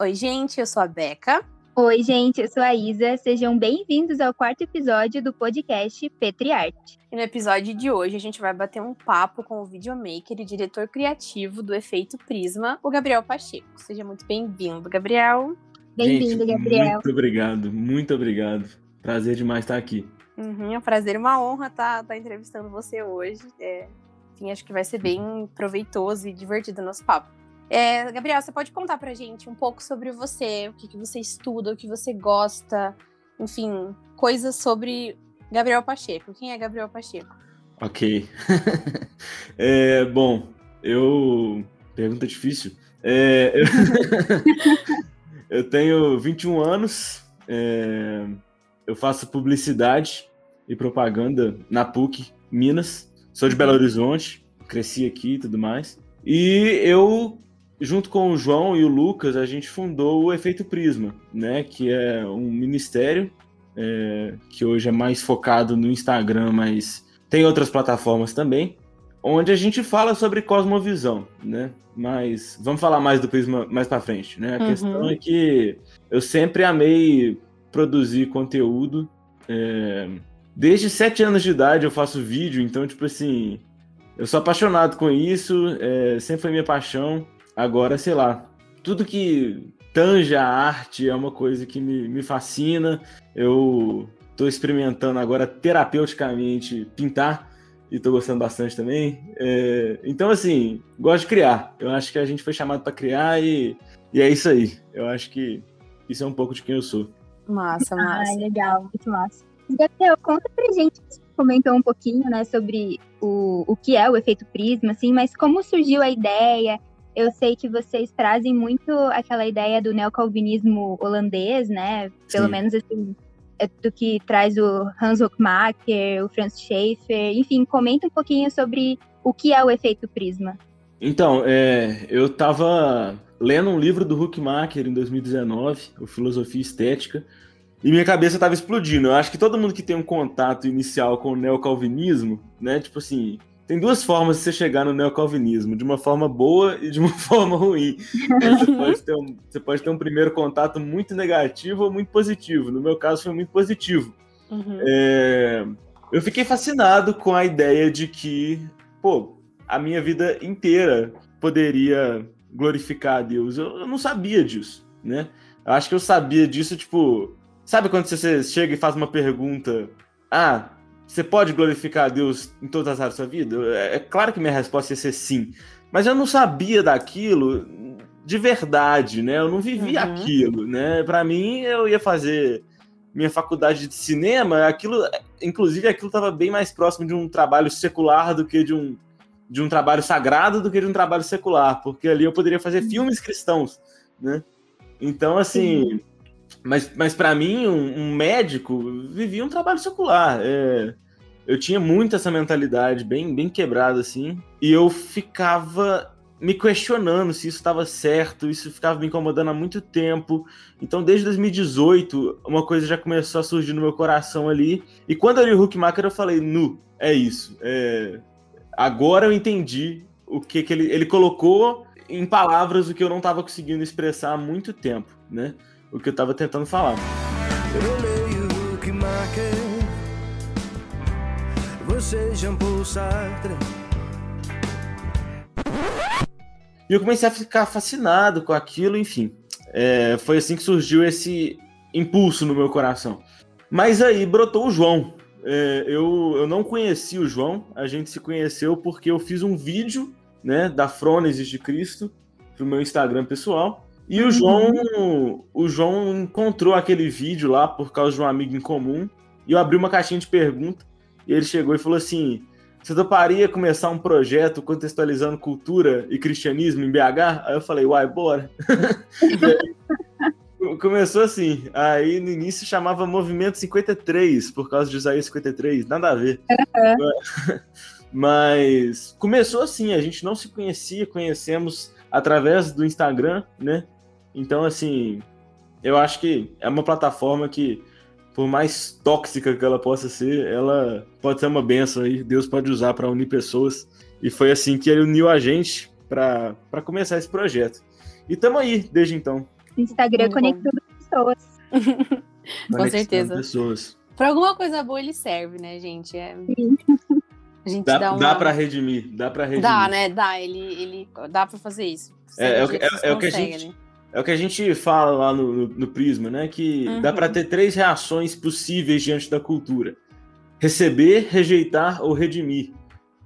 Oi, gente, eu sou a Beca. Oi, gente, eu sou a Isa. Sejam bem-vindos ao quarto episódio do podcast Petriarte. E no episódio de hoje a gente vai bater um papo com o videomaker e diretor criativo do Efeito Prisma, o Gabriel Pacheco. Seja muito bem-vindo, Gabriel. Bem-vindo, Gabriel. Muito obrigado, muito obrigado. Prazer demais estar aqui. Uhum, é um prazer e uma honra estar, estar entrevistando você hoje. É, enfim, acho que vai ser bem proveitoso e divertido o nosso papo. É, Gabriel, você pode contar pra gente um pouco sobre você, o que, que você estuda, o que você gosta, enfim, coisas sobre Gabriel Pacheco. Quem é Gabriel Pacheco? Ok. é, bom, eu. Pergunta difícil. É, eu... eu tenho 21 anos, é... eu faço publicidade e propaganda na PUC, Minas. Sou de Belo Horizonte, cresci aqui e tudo mais. E eu junto com o João e o Lucas, a gente fundou o Efeito Prisma, né? Que é um ministério é, que hoje é mais focado no Instagram, mas tem outras plataformas também, onde a gente fala sobre cosmovisão, né? Mas vamos falar mais do Prisma mais para frente, né? A uhum. questão é que eu sempre amei produzir conteúdo. É, desde sete anos de idade eu faço vídeo, então, tipo assim, eu sou apaixonado com isso, é, sempre foi minha paixão. Agora, sei lá, tudo que tange a arte é uma coisa que me, me fascina. Eu estou experimentando agora terapeuticamente pintar e estou gostando bastante também. É, então, assim, gosto de criar. Eu acho que a gente foi chamado para criar e, e é isso aí. Eu acho que isso é um pouco de quem eu sou. Massa, massa. Ah, legal, muito massa. Gabriel, conta pra gente, você comentou um pouquinho, né, sobre o, o que é o efeito prisma, assim, mas como surgiu a ideia? Eu sei que vocês trazem muito aquela ideia do neocalvinismo holandês, né? Pelo Sim. menos assim, é do que traz o Hans Hochmacher, o Franz Schaeffer, enfim, comenta um pouquinho sobre o que é o efeito prisma. Então, é, eu estava lendo um livro do Huckmacher em 2019, o Filosofia Estética, e minha cabeça estava explodindo. Eu acho que todo mundo que tem um contato inicial com o neocalvinismo, né, tipo assim, tem duas formas de você chegar no neocalvinismo, de uma forma boa e de uma forma ruim. Você pode, ter um, você pode ter um primeiro contato muito negativo ou muito positivo. No meu caso, foi muito positivo. Uhum. É, eu fiquei fascinado com a ideia de que, pô, a minha vida inteira poderia glorificar a Deus. Eu, eu não sabia disso, né? Eu acho que eu sabia disso, tipo, sabe quando você chega e faz uma pergunta, ah, você pode glorificar a Deus em todas as áreas da sua vida? É, é claro que minha resposta ia ser sim. Mas eu não sabia daquilo de verdade, né? Eu não vivia uhum. aquilo, né? Para mim, eu ia fazer minha faculdade de cinema, aquilo, inclusive, aquilo estava bem mais próximo de um trabalho secular do que de um, de um trabalho sagrado do que de um trabalho secular, porque ali eu poderia fazer uhum. filmes cristãos, né? Então, assim, mas, mas para mim, um, um, médico vivia um trabalho secular. É, eu tinha muito essa mentalidade bem, bem quebrada, assim. E eu ficava me questionando se isso estava certo, isso ficava me incomodando há muito tempo. Então, desde 2018, uma coisa já começou a surgir no meu coração ali. E quando eu li o Huckmacher, eu falei, nu, é isso. É... Agora eu entendi o que, que ele, ele colocou em palavras o que eu não estava conseguindo expressar há muito tempo, né? O que eu tava tentando falar. Eu leio você Jean Paul Sartre. E eu comecei a ficar fascinado com aquilo, enfim. É, foi assim que surgiu esse impulso no meu coração. Mas aí brotou o João. É, eu, eu não conheci o João, a gente se conheceu porque eu fiz um vídeo né, da Frônesis de Cristo pro meu Instagram pessoal. E o João, o João encontrou aquele vídeo lá por causa de um amigo em comum. E eu abri uma caixinha de pergunta. E ele chegou e falou assim: Você toparia começar um projeto contextualizando cultura e cristianismo em BH? Aí eu falei: Uai, bora. Começou assim. Aí no início chamava Movimento 53, por causa de Isaías 53. Nada a ver. Uhum. Mas começou assim. A gente não se conhecia, conhecemos através do Instagram, né? Então, assim, eu acho que é uma plataforma que, por mais tóxica que ela possa ser, ela pode ser uma benção aí. Deus pode usar para unir pessoas. E foi assim que ele uniu a gente para começar esse projeto. E estamos aí desde então. Instagram Muito conectando pessoas. Com certeza. Pessoas. Pra alguma coisa boa ele serve, né, gente? É... Sim. A gente Dá, dá uma... dá pra redimir, dá pra redimir. Dá, né? Dá, ele, ele dá pra fazer isso. É, é é- é o que a gente- né? É o que a gente fala lá no, no, no Prisma, né? Que Uhum. dá pra ter três reações possíveis diante da cultura: receber, rejeitar ou redimir.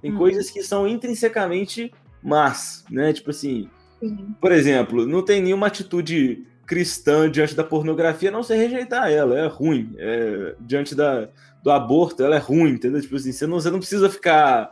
Tem Uhum. coisas que são intrinsecamente más, né? Tipo assim, Sim. por exemplo, não tem nenhuma atitude cristã diante da pornografia, não ser rejeitar ela, é ruim. É, diante da, do aborto, ela é ruim, entendeu? Tipo assim, você não, você não precisa ficar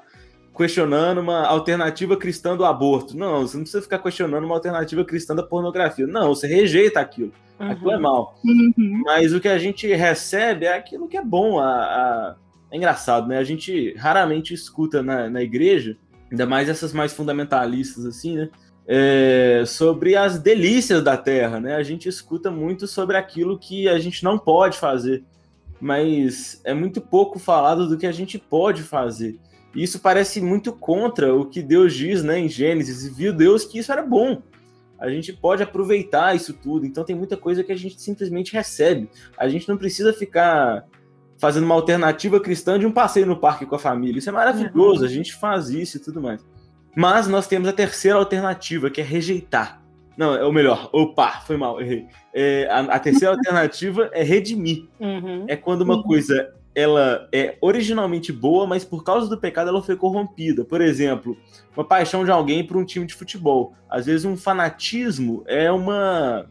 questionando uma alternativa cristã do aborto. Não, você não precisa ficar questionando uma alternativa cristã da pornografia. Não, você rejeita aquilo. Aquilo é Uhum. mal. Uhum. Mas o que a gente recebe é aquilo que é bom. A, a- É engraçado, né? A gente raramente escuta na, na igreja, ainda mais essas mais fundamentalistas, assim, né? É, sobre as delícias da terra, né? A gente escuta muito sobre aquilo que a gente não pode fazer, mas é muito pouco falado do que a gente pode fazer. E isso parece muito contra o que Deus diz né, em Gênesis, e viu Deus que isso era bom. A gente pode aproveitar isso tudo, então tem muita coisa que a gente simplesmente recebe. A gente não precisa ficar fazendo uma alternativa cristã de um passeio no parque com a família. Isso é maravilhoso, Uhum. a gente faz isso e tudo mais. Mas nós temos a terceira alternativa, que é rejeitar. Não, é o melhor. Opa, foi mal, errei. É, a, a terceira alternativa é redimir. Uhum. É quando uma Uhum. coisa ela é originalmente boa, mas por causa do pecado ela foi corrompida. Por exemplo, uma paixão de alguém por um time de futebol. Às vezes um fanatismo é uma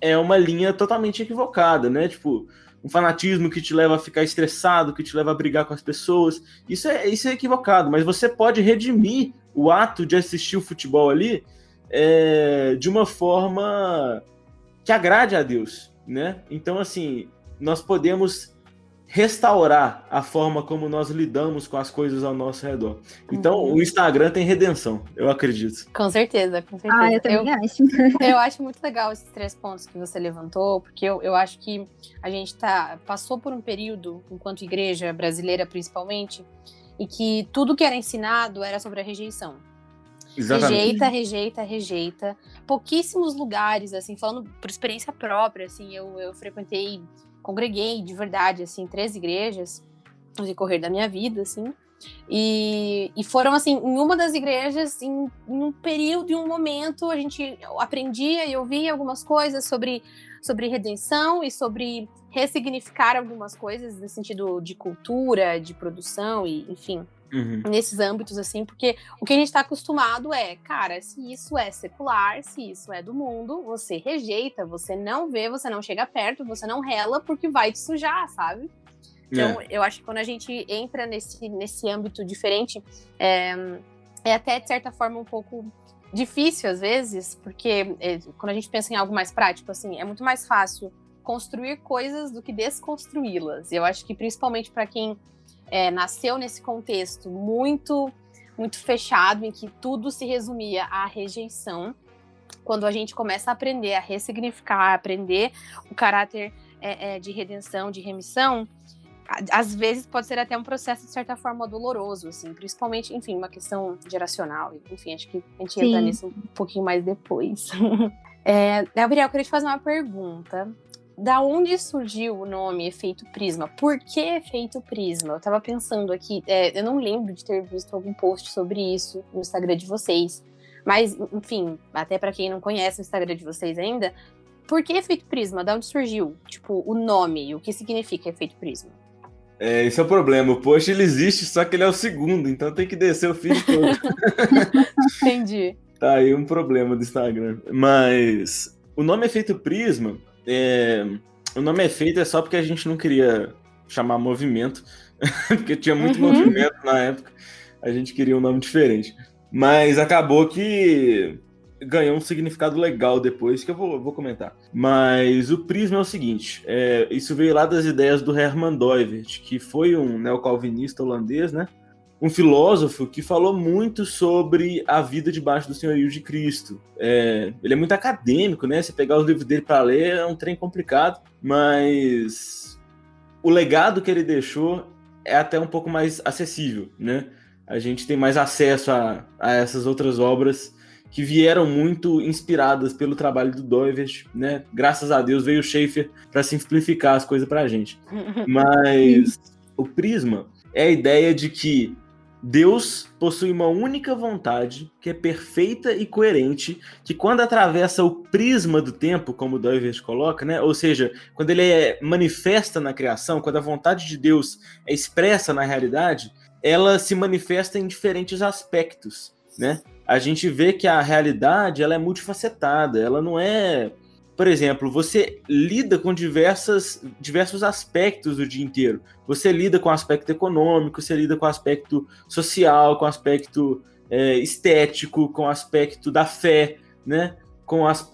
é uma linha totalmente equivocada, né? Tipo, um fanatismo que te leva a ficar estressado, que te leva a brigar com as pessoas. Isso é, isso é equivocado, mas você pode redimir o ato de assistir o futebol ali é, de uma forma que agrade a Deus, né? Então, assim, nós podemos restaurar a forma como nós lidamos com as coisas ao nosso redor. Então, Uhum. o Instagram tem redenção, eu acredito. Com certeza, com certeza. Ah, eu também acho. Eu acho muito legal esses três pontos que você levantou, porque eu, eu acho que a gente tá, passou por um período, enquanto igreja brasileira principalmente, e que tudo que era ensinado era sobre a rejeição. Rejeita, rejeita, rejeita. Pouquíssimos lugares, assim, falando por experiência própria, assim, eu, eu frequentei, congreguei de verdade, assim, três igrejas no decorrer da minha vida, assim. E, e foram, assim, em uma das igrejas, em, em um período, em um momento, a gente aprendia e ouvia algumas coisas sobre, sobre redenção e sobre ressignificar algumas coisas no sentido de cultura, de produção e, enfim, Uhum. nesses âmbitos, assim, porque o que a gente está acostumado é, cara, se isso é secular, se isso é do mundo, você rejeita, você não vê, você não chega perto, você não rela porque vai te sujar, sabe? Então, eu acho que quando a gente entra nesse, nesse âmbito diferente, é, é até, de certa forma, um pouco difícil às vezes, porque é, quando a gente pensa em algo mais prático, assim, é muito mais fácil construir coisas do que desconstruí-las. Eu acho que principalmente para quem é, nasceu nesse contexto muito muito fechado em que tudo se resumia à rejeição, quando a gente começa a aprender a ressignificar, a aprender o caráter é, é, de redenção, de remissão, às vezes pode ser até um processo de certa forma doloroso, assim, principalmente, enfim, uma questão geracional. Enfim, acho que a gente entra Sim. nisso um pouquinho mais depois. é, Gabriel, eu queria te fazer uma pergunta. Da onde surgiu o nome Efeito Prisma? Por que Efeito Prisma? Eu tava pensando aqui, é, eu não lembro de ter visto algum post sobre isso no Instagram de vocês. Mas, enfim, até pra quem não conhece o Instagram de vocês ainda, por que Efeito Prisma? Da onde surgiu? Tipo, o nome, o que significa Efeito Prisma? É, esse é o problema. O post ele existe, só que ele é o segundo, então tem que descer o feed todo. Entendi. Tá aí um problema do Instagram. Mas o nome Efeito Prisma, é... o nome Efeito é só porque a gente não queria chamar movimento, porque tinha muito Uhum. movimento na época. A gente queria um nome diferente. Mas acabou que ganhou um significado legal depois, que eu vou, vou comentar. Mas o prisma é o seguinte: é, isso veio lá das ideias do Herman Doivert, que foi um neocalvinista holandês, né? Um filósofo que falou muito sobre a vida debaixo do senhorio de Cristo. É, ele é muito acadêmico, né? Você pegar os livros dele para ler é um trem complicado, mas o legado que ele deixou é até um pouco mais acessível, né? A gente tem mais acesso a, a essas outras obras que vieram muito inspiradas pelo trabalho do Doivert, né? Graças a Deus veio o Schaefer para simplificar as coisas para a gente. Mas o prisma é a ideia de que Deus possui uma única vontade que é perfeita e coerente, que quando atravessa o prisma do tempo, como Doivert coloca, né? Ou seja, quando ele é manifesta na criação, quando a vontade de Deus é expressa na realidade, ela se manifesta em diferentes aspectos, né? A gente vê que a realidade ela é multifacetada, ela não é por exemplo, você lida com diversas, diversos aspectos do dia inteiro. Você lida com o aspecto econômico, você lida com o aspecto social, com o aspecto é, estético, com o aspecto da fé, né? Com as,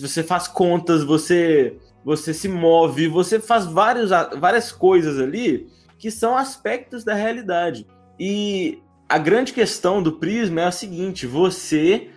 você faz contas, você, você se move, você faz vários, várias coisas ali que são aspectos da realidade. E a grande questão do prisma é a seguinte: você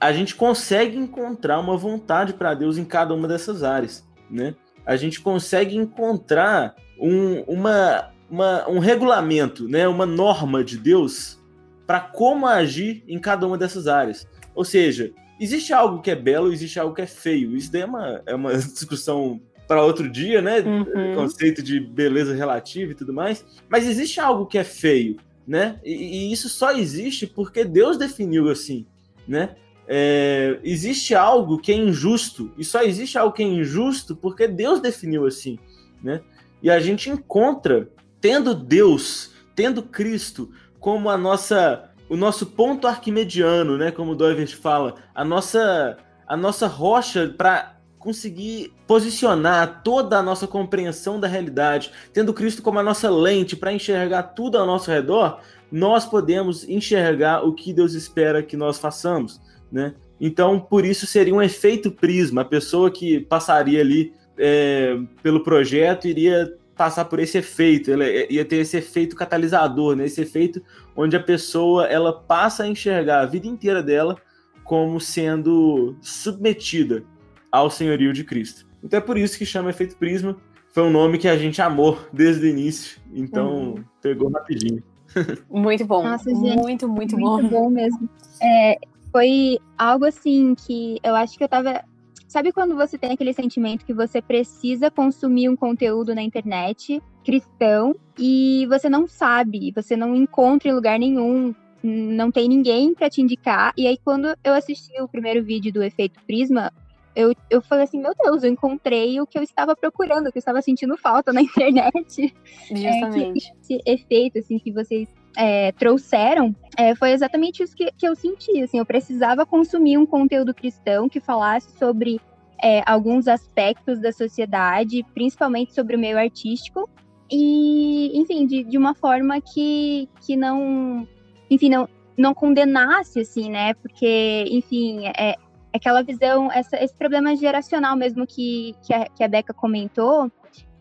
a gente consegue encontrar uma vontade para Deus em cada uma dessas áreas, né? A gente consegue encontrar um, uma, uma, um regulamento, né? Uma norma de Deus para como agir em cada uma dessas áreas. Ou seja, existe algo que é belo, existe algo que é feio. Isso daí é uma, é uma discussão para outro dia, né? Uhum. Conceito de beleza relativa e tudo mais. Mas existe algo que é feio, né? E, e isso só existe porque Deus definiu assim, né? É, existe algo que é injusto, e só existe algo que é injusto porque Deus definiu assim, né? E a gente encontra, tendo Deus, tendo Cristo como a nossa, o nosso ponto arquimediano, né? Como o Doivert fala, a nossa, a nossa rocha para conseguir posicionar toda a nossa compreensão da realidade, tendo Cristo como a nossa lente para enxergar tudo ao nosso redor, nós podemos enxergar o que Deus espera que nós façamos né? Então, por isso seria um efeito prisma. A pessoa que passaria ali é, pelo projeto iria passar por esse efeito, ela ia ter esse efeito catalisador, né? Esse efeito onde a pessoa ela passa a enxergar a vida inteira dela como sendo submetida ao senhorio de Cristo. Então é por isso que chama efeito prisma. Foi um nome que a gente amou desde o início, então uhum. pegou rapidinho. Muito bom. Nossa, gente, muito, muito, muito bom. Muito bom mesmo. É, foi algo assim que eu acho que eu tava. Sabe quando você tem aquele sentimento que você precisa consumir um conteúdo na internet cristão e você não sabe, você não encontra em lugar nenhum, não tem ninguém para te indicar. E aí, quando eu assisti o primeiro vídeo do Efeito Prisma, eu, eu falei assim, meu Deus, eu encontrei o que eu estava procurando, o que eu estava sentindo falta na internet. Justamente. É, esse efeito, assim, que vocês é, trouxeram é, foi exatamente isso que, que eu senti. Assim, eu precisava consumir um conteúdo cristão que falasse sobre é, alguns aspectos da sociedade, principalmente sobre o meio artístico, e, enfim, de, de uma forma que, que não, enfim, não, não condenasse, assim, né? Porque, enfim, é, aquela visão, essa, esse problema geracional mesmo que, que, a, que a Beca comentou,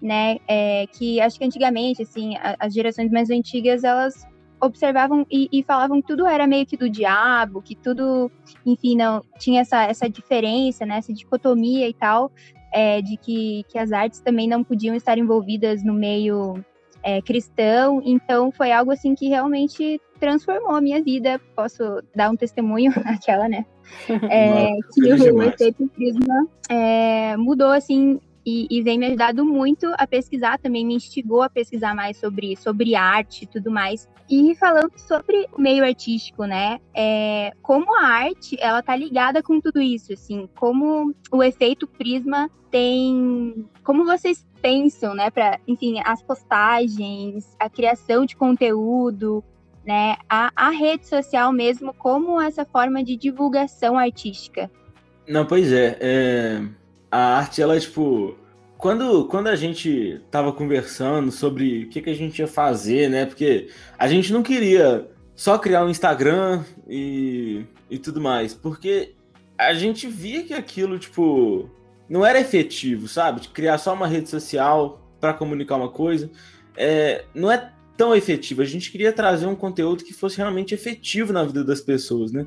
né? É, que acho que antigamente, assim, a, as gerações mais antigas, elas observavam e, e, falavam que tudo era meio que do diabo, que tudo, enfim, não tinha essa, essa diferença, né, essa dicotomia e tal, é, de que, que as artes também não podiam estar envolvidas no meio é, cristão. Então foi algo assim que realmente transformou a minha vida. Posso dar um testemunho aquela, né? É, que o, efeito prisma é, mudou assim e, e, vem me ajudado muito a pesquisar também, me instigou a pesquisar mais sobre, sobre arte e tudo mais. E falando sobre o meio artístico, né? É, como a arte, ela tá ligada com tudo isso, assim, como o efeito prisma tem... Como vocês pensam, né, para, enfim, as postagens, a criação de conteúdo, né, a, a rede social mesmo como essa forma de divulgação artística. Não, pois é, é a arte, ela, tipo, quando, quando a gente tava conversando sobre o que, que a gente ia fazer, né? Porque a gente não queria só criar um Instagram e, e tudo mais, porque a gente via que aquilo, tipo, não era efetivo, sabe? De criar só uma rede social para comunicar uma coisa. É, não é tão efetivo. A gente queria trazer um conteúdo que fosse realmente efetivo na vida das pessoas, né?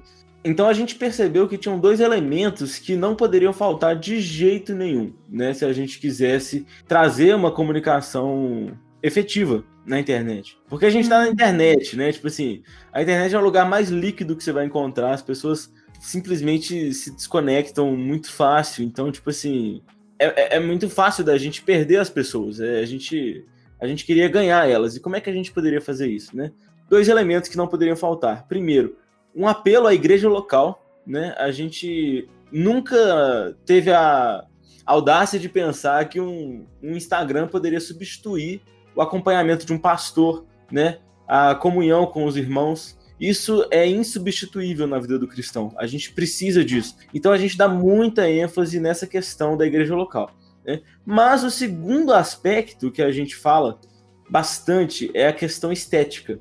Então a gente percebeu que tinham dois elementos que não poderiam faltar de jeito nenhum, né? Se a gente quisesse trazer uma comunicação efetiva na internet. Porque a gente está na uhum. internet, né? Tipo assim, a internet é o lugar mais líquido que você vai encontrar. As pessoas simplesmente se desconectam muito fácil. Então, tipo assim, é, é, é muito fácil da gente perder as pessoas. É, a, gente, a gente queria ganhar elas. E como é que a gente poderia fazer isso, né? Dois elementos que não poderiam faltar. Primeiro, um apelo à igreja local, né? A gente nunca teve a audácia de pensar que um, um Instagram poderia substituir o acompanhamento de um pastor, né? A comunhão com os irmãos. Isso é insubstituível na vida do cristão. A gente precisa disso. Então a gente dá muita ênfase nessa questão da igreja local. Né? Mas o segundo aspecto que a gente fala bastante é a questão estética.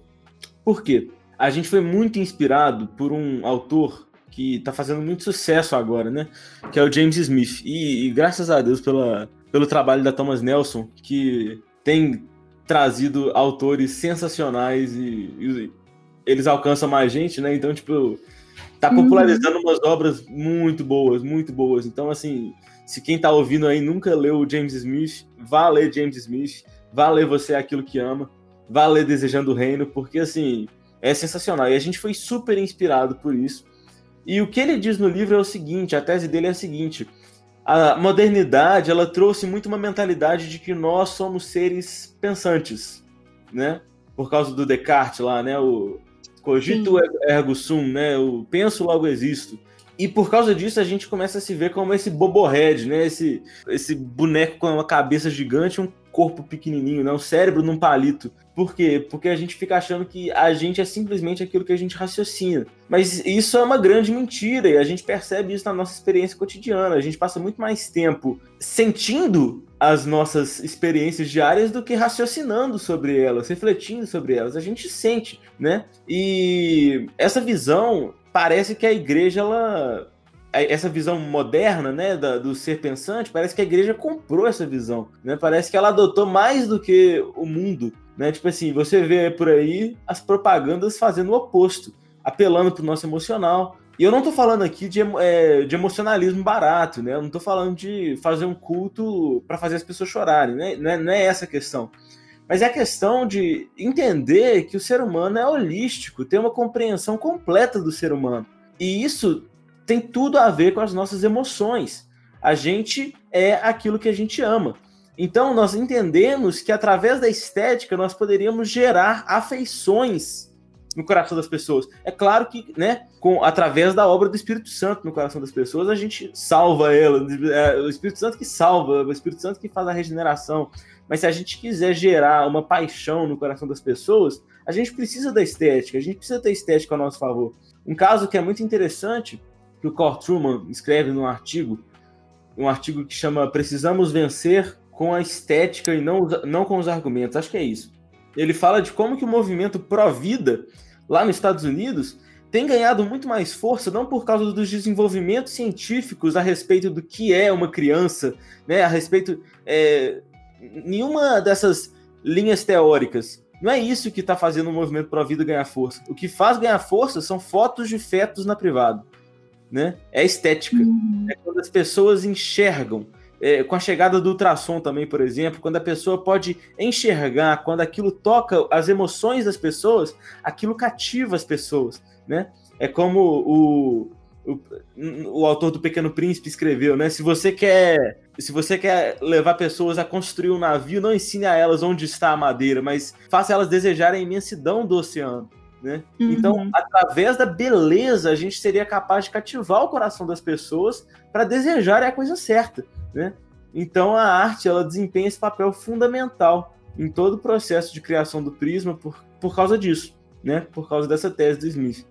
Por quê? A gente foi muito inspirado por um autor que está fazendo muito sucesso agora, né? Que é o James Smith. E, e graças a Deus pela, pelo trabalho da Thomas Nelson, que tem trazido autores sensacionais e, e eles alcançam mais gente, né? Então, tipo, tá uhum. popularizando uhum. umas obras muito boas, muito boas. Então, assim, se quem tá ouvindo aí nunca leu o James Smith, vá ler James Smith, vá ler Você é Aquilo que Ama, vá ler Desejando o Reino, porque, assim, é sensacional. E a gente foi super inspirado por isso. E o que ele diz no livro é o seguinte, a tese dele é a seguinte, a modernidade, ela trouxe muito uma mentalidade de que nós somos seres pensantes, né? Por causa do Descartes lá, né? O, Cogito Sim. ergo sum, né? O penso logo existo. E por causa disso a gente começa a se ver como esse bobohead, né? Esse, esse boneco com uma cabeça gigante, um corpo pequenininho, né? Um cérebro num palito. Por quê? Porque a gente fica achando que a gente é simplesmente aquilo que a gente raciocina. Mas isso é uma grande mentira e a gente percebe isso na nossa experiência cotidiana. A gente passa muito mais tempo sentindo as nossas experiências diárias do que raciocinando sobre elas, refletindo sobre elas. A gente sente, né? E essa visão parece que a igreja ela essa visão moderna, né, da, do ser pensante, parece que a igreja comprou essa visão, né? Parece que ela adotou mais do que o mundo, né? Tipo assim, você vê por aí as propagandas fazendo o oposto, apelando para o nosso emocional, e eu não estou falando aqui de, é, de, emocionalismo barato, né? Eu não estou falando de fazer um culto para fazer as pessoas chorarem, né? Não é, não é essa a questão. Mas é a questão de entender que o ser humano é holístico, tem uma compreensão completa do ser humano. E isso tem tudo a ver com as nossas emoções. A gente é aquilo que a gente ama. Então, nós entendemos que através da estética nós poderíamos gerar afeições no coração das pessoas. É claro que, né, com através da obra do Espírito Santo no coração das pessoas, a gente salva ela. É o Espírito Santo que salva, o Espírito Santo que faz a regeneração. Mas se a gente quiser gerar uma paixão no coração das pessoas, a gente precisa da estética, a gente precisa ter estética a nosso favor. Um caso que é muito interessante, que o Cor Truman escreve num artigo, um artigo que chama Precisamos Vencer com a Estética e não, não com os argumentos. Acho que é isso. Ele fala de como que o movimento pró-vida lá nos Estados Unidos tem ganhado muito mais força, não por causa dos desenvolvimentos científicos a respeito do que é uma criança, né, a respeito. É, nenhuma dessas linhas teóricas. Não é isso que está fazendo o movimento Pro Vida ganhar força. O que faz ganhar força são fotos de fetos na privada. Né? É estética. Uhum. É quando as pessoas enxergam é, com a chegada do ultrassom também, por exemplo, quando a pessoa pode enxergar, quando aquilo toca as emoções das pessoas, aquilo cativa as pessoas, né? É como o, o, o autor do Pequeno Príncipe escreveu, né? Se você quer se você quer levar pessoas a construir um navio, não ensine a elas onde está a madeira, mas faça elas desejarem a imensidão do oceano. Né? Uhum. Então, através da beleza, a gente seria capaz de cativar o coração das pessoas para desejarem a coisa certa. Né? Então a arte ela desempenha esse papel fundamental em todo o processo de criação do Prisma por, por causa disso, né? Por causa dessa tese do Smith.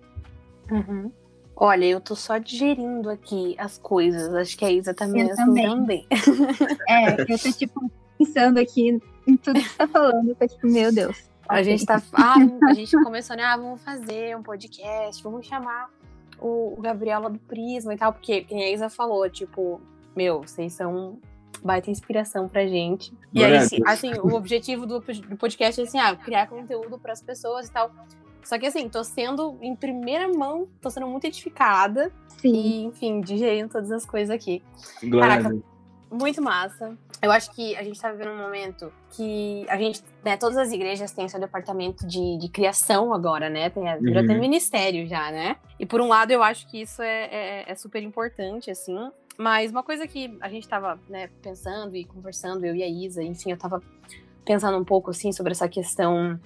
Uhum. Olha, eu tô só digerindo aqui as coisas. Acho que a Isa também. Eu também. também. É, eu tô tipo pensando aqui em tudo que você tá falando. Eu tô tipo, meu Deus. A gente tá. Ah, a gente começou, né? Ah, vamos fazer um podcast, vamos chamar o, Gabriela do Prisma e tal, porque, como a Isa falou, tipo, meu, vocês são baita inspiração pra gente. E aí, assim, assim, o objetivo do, podcast é assim, ah, criar conteúdo para as pessoas e tal. Só que assim, tô sendo em primeira mão, tô sendo muito edificada. Sim. E, enfim, digerindo todas as coisas aqui. Glória. Caraca, muito massa. eu acho que a gente está vivendo um momento que a gente, né, todas as igrejas têm seu departamento de, de criação agora, né? Tem, uhum. até ministério já, né? E por um lado eu acho que isso é, é, é super importante, assim. Mas uma coisa que a gente estava né, pensando e conversando, eu e a Isa, enfim, eu estava pensando um pouco assim sobre essa questão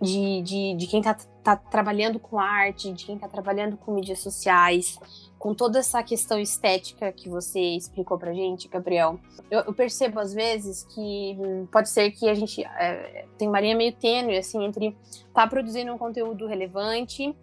de, de, de quem está tá trabalhando com arte, de quem está trabalhando com mídias sociais, com toda essa questão estética que você explicou pra gente, Gabriel, eu, eu percebo às vezes que pode ser que a gente é, tem uma linha meio tênue, assim, entre tá produzindo um conteúdo relevante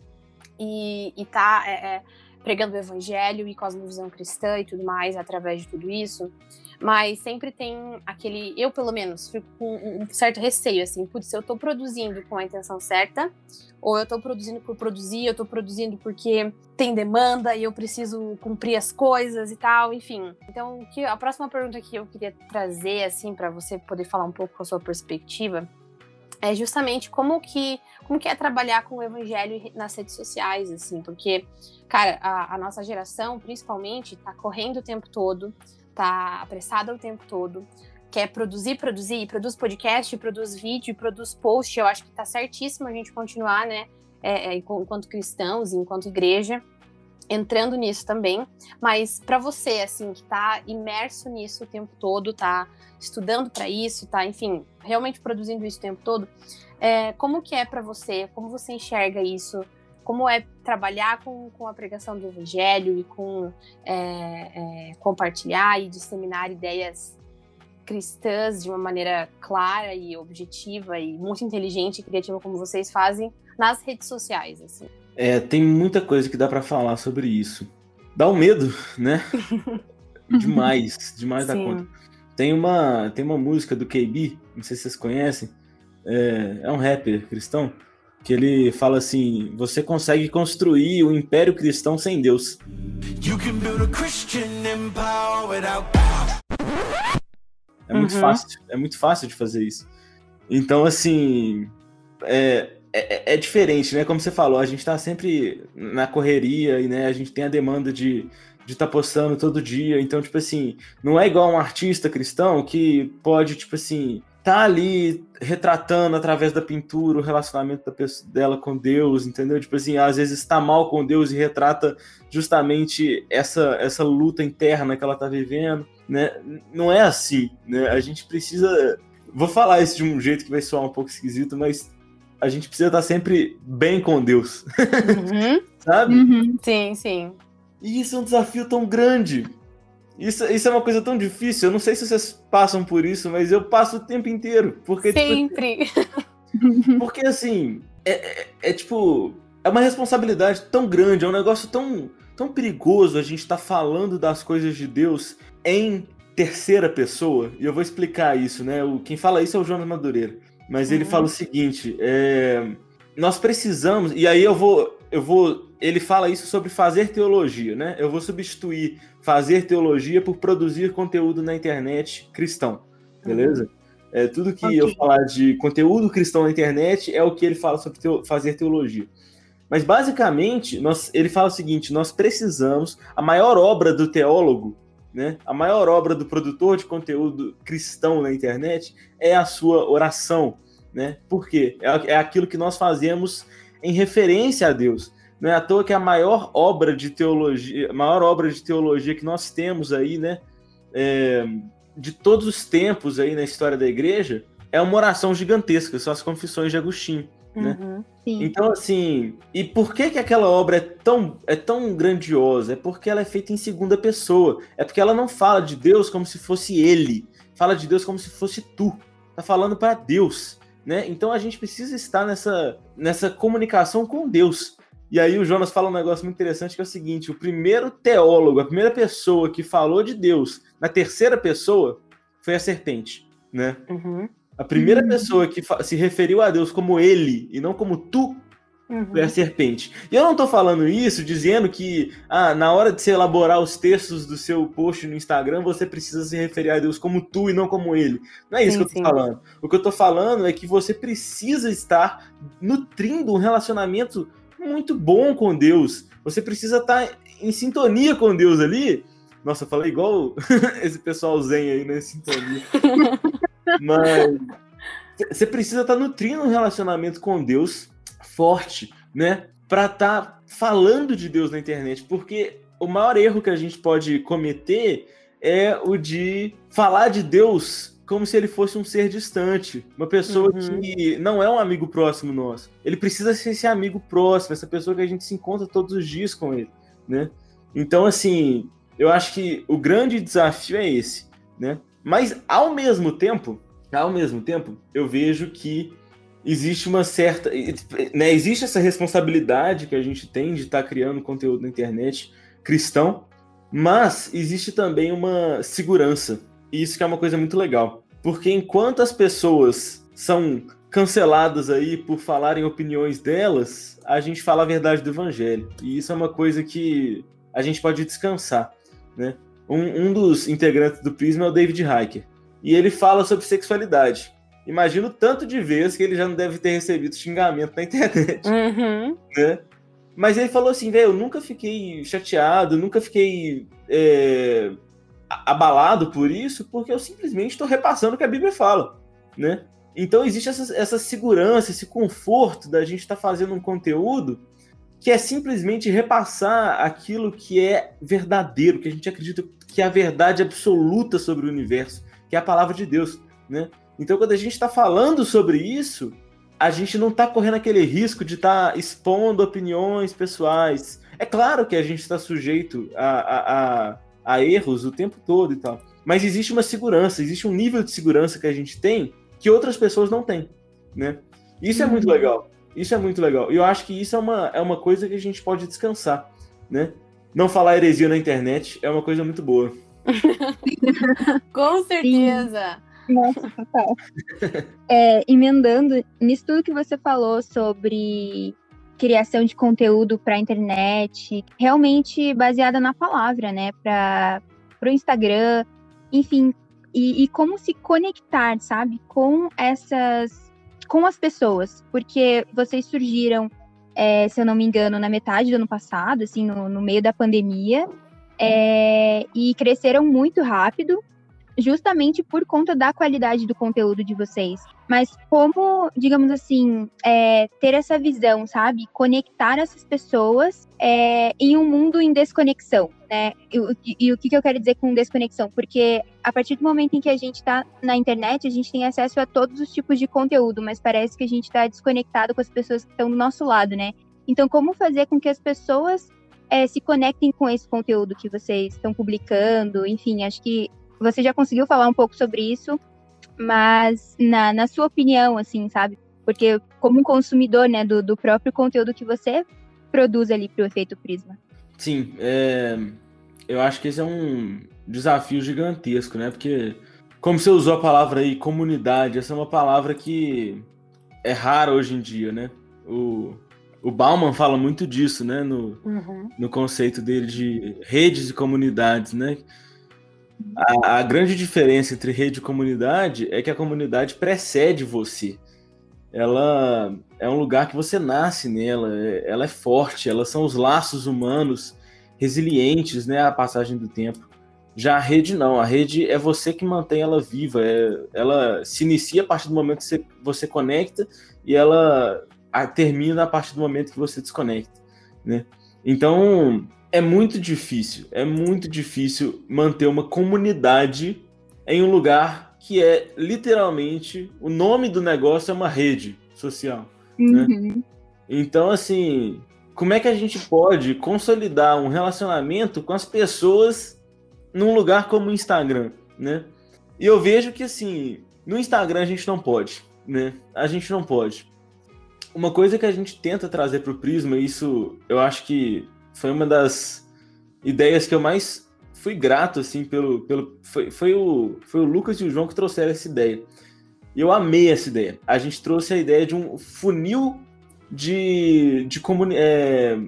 e, e tá é, é, pregando o evangelho e cosmovisão cristã e tudo mais através de tudo isso, mas sempre tem aquele, eu pelo menos, fico com um certo receio, assim, putz, eu tô produzindo com a intenção certa, ou eu tô produzindo por produzir, eu tô produzindo porque tem demanda e eu preciso cumprir as coisas e tal, enfim. Então, que, a próxima pergunta que eu queria trazer, assim, para você poder falar um pouco com a sua perspectiva, é justamente como que como que é trabalhar com o evangelho nas redes sociais, assim, porque, cara, a, a nossa geração, principalmente, tá correndo o tempo todo, tá apressada o tempo todo, quer produzir, produzir, produz podcast, produz vídeo, produz post. Eu acho que tá certíssimo a gente continuar, né, é, é, enquanto cristãos, enquanto igreja, entrando nisso também. Mas para você, assim, que tá imerso nisso o tempo todo, tá estudando para isso, tá, enfim, realmente produzindo isso o tempo todo, é, como que é para você? Como você enxerga isso? como é trabalhar com, com a pregação do evangelho e com é, é, compartilhar e disseminar ideias cristãs de uma maneira clara e objetiva e muito inteligente e criativa como vocês fazem nas redes sociais assim. É, tem muita coisa que dá para falar sobre isso. Dá um medo, né? demais, demais da conta. Tem uma, tem uma música do KB, não sei se vocês conhecem, é, é um rapper cristão, que ele fala assim: você consegue construir o um império cristão sem Deus. É muito uhum. fácil, é muito fácil de fazer isso. Então, assim, é, é, é, diferente, né? Como você falou, a gente tá sempre na correria e né, a gente tem a demanda de de estar tá postando todo dia. Então, tipo assim, não é igual um artista cristão que pode, tipo assim, tá ali retratando através da pintura o relacionamento da pessoa, dela com Deus, entendeu? Tipo assim, às vezes está mal com Deus e retrata justamente essa, essa luta interna que ela tá vivendo, né? Não é assim, né? A gente precisa. Vou falar isso de um jeito que vai soar um pouco esquisito, mas a gente precisa estar tá sempre bem com Deus. Uhum. Sabe? Uhum. Sim, sim. E isso é um desafio tão grande, isso, isso é uma coisa tão difícil. Eu não sei se vocês passam por isso, mas eu passo o tempo inteiro. Porque, tipo, Sempre. Tipo, porque assim, é, é, é, tipo. É uma responsabilidade tão grande, é um negócio tão, tão perigoso a gente estar tá falando das coisas de Deus em terceira pessoa. E eu vou explicar isso, né? O, quem fala isso é o Jonas Madureira. Mas ele uhum. fala o seguinte: é, nós precisamos, e aí eu vou, eu vou. Ele fala isso sobre fazer teologia, né? Eu vou substituir fazer teologia por produzir conteúdo na internet cristão, beleza? Uhum. É, tudo que okay. eu falar de conteúdo cristão na internet é o que ele fala sobre teo, fazer teologia. Mas basicamente, nós, ele fala o seguinte: nós precisamos, a maior obra do teólogo, né, a maior obra do produtor de conteúdo cristão na internet é a sua oração. Né? Por quê? É, é aquilo que nós fazemos em referência a Deus. Não é à toa que a maior obra de teologia, maior obra de teologia que nós temos aí, né, é, de todos os tempos aí na história da igreja, é uma oração gigantesca, são as confissões de Agostinho. Né? Uhum, então, assim, e por que que aquela obra é tão, é tão grandiosa? É porque ela é feita em segunda pessoa. É porque ela não fala de Deus como se fosse ele. Fala de Deus como se fosse tu. Tá falando para Deus, né? Então a gente precisa estar nessa, nessa comunicação com Deus. E aí o Jonas fala um negócio muito interessante que é o seguinte: o primeiro teólogo, a primeira pessoa que falou de Deus na terceira pessoa foi a serpente, né? Uhum. A primeira uhum. pessoa que se referiu a Deus como ele e não como tu uhum. foi a serpente. E eu não estou falando isso dizendo que ah, na hora de se elaborar os textos do seu post no Instagram você precisa se referir a Deus como tu e não como ele. Não é isso sim, que eu estou falando. O que eu estou falando é que você precisa estar nutrindo um relacionamento muito bom com Deus. Você precisa estar em sintonia com Deus ali Nossa, eu falei igual esse pessoal zen aí nesse sintonia. Mas você precisa estar tá nutrindo um relacionamento com Deus forte, né? Para estar tá falando de Deus na internet, porque o maior erro que a gente pode cometer é o de falar de Deus como se ele fosse um ser distante, uma pessoa uhum. que não é um amigo próximo nosso. Ele precisa ser esse amigo próximo, essa pessoa que a gente se encontra todos os dias com ele, né? Então, assim, eu acho que o grande desafio é esse, né? Mas ao mesmo tempo, ao mesmo tempo, eu vejo que existe uma certa, né, existe essa responsabilidade que a gente tem de estar tá criando conteúdo na internet cristão, mas existe também uma segurança. E isso que é uma coisa muito legal. Porque enquanto as pessoas são canceladas aí por falarem opiniões delas, a gente fala a verdade do evangelho. E isso é uma coisa que a gente pode descansar, né? Um, um dos integrantes do Prisma é o David Hiker. E ele fala sobre sexualidade. Imagino tanto de vezes que ele já não deve ter recebido xingamento na internet. Uhum. Né? Mas ele falou assim, velho, eu nunca fiquei chateado, nunca fiquei é, abalado por isso, porque eu simplesmente estou repassando o que a Bíblia fala, né? Então existe essa, essa segurança, esse conforto da gente estar tá fazendo um conteúdo que é simplesmente repassar aquilo que é verdadeiro, que a gente acredita que é a verdade absoluta sobre o universo, que é a palavra de Deus, né? Então quando a gente está falando sobre isso, a gente não está correndo aquele risco de estar tá expondo opiniões pessoais. É claro que a gente está sujeito a, a, a, a, erros o tempo todo e tal. Mas existe uma segurança, existe um nível de segurança que a gente tem que outras pessoas não têm, né? Isso é muito uhum. legal. Isso é muito legal. E eu acho que isso é uma, é uma coisa que a gente pode descansar, né? Não falar heresia na internet é uma coisa muito boa. Com certeza. Sim. Nossa, total. é, emendando nisso tudo que você falou sobre criação de conteúdo para a internet, realmente baseada na palavra, né? Para o Instagram, enfim, e, e, como se conectar, sabe, com essas, com as pessoas, porque vocês surgiram, é, se eu não me engano, na metade do ano passado, assim, no, no meio da pandemia, é, e cresceram muito rápido justamente por conta da qualidade do conteúdo de vocês. Mas como, digamos assim, é, ter essa visão, sabe? Conectar essas pessoas é, em um mundo em desconexão, né? E, e, o que, que eu quero dizer com desconexão? Porque a partir do momento em que a gente está na internet, a gente tem acesso a todos os tipos de conteúdo, mas parece que a gente está desconectado com as pessoas que estão do nosso lado, né? Então, como fazer com que as pessoas é, se conectem com esse conteúdo que vocês estão publicando? Enfim, acho que você já conseguiu falar um pouco sobre isso, mas na, na sua opinião, assim, sabe? Porque como um consumidor, né, do, do próprio conteúdo que você produz ali para o efeito Prisma. Sim, é... eu acho que esse é um desafio gigantesco, né? Porque, como você usou a palavra aí, comunidade, essa é uma palavra que é rara hoje em dia, né? O, o Bauman fala muito disso, né? No, uhum. no conceito dele de redes e comunidades, né? A, a, grande diferença entre rede e comunidade é que a comunidade precede você. Ela é um lugar que você nasce nela, é, ela é forte, elas são os laços humanos resilientes, né, à passagem do tempo. Já a rede não, a rede é você que mantém ela viva, é, ela se inicia a partir do momento que você, você conecta e ela a, termina a partir do momento que você desconecta, né? Então, é muito difícil, é muito difícil manter uma comunidade em um lugar que é literalmente o nome do negócio é uma rede social. Né? Uhum. Então, assim, como é que a gente pode consolidar um relacionamento com as pessoas num lugar como o Instagram, né? E eu vejo que assim, no Instagram a gente não pode, né? A gente não pode. Uma coisa que a gente tenta trazer para o Prisma, isso eu acho que foi uma das ideias que eu mais fui grato, assim, pelo. pelo foi, foi, o, foi o Lucas e o João que trouxeram essa ideia. E eu amei essa ideia. A gente trouxe a ideia de um funil de. de comuni é,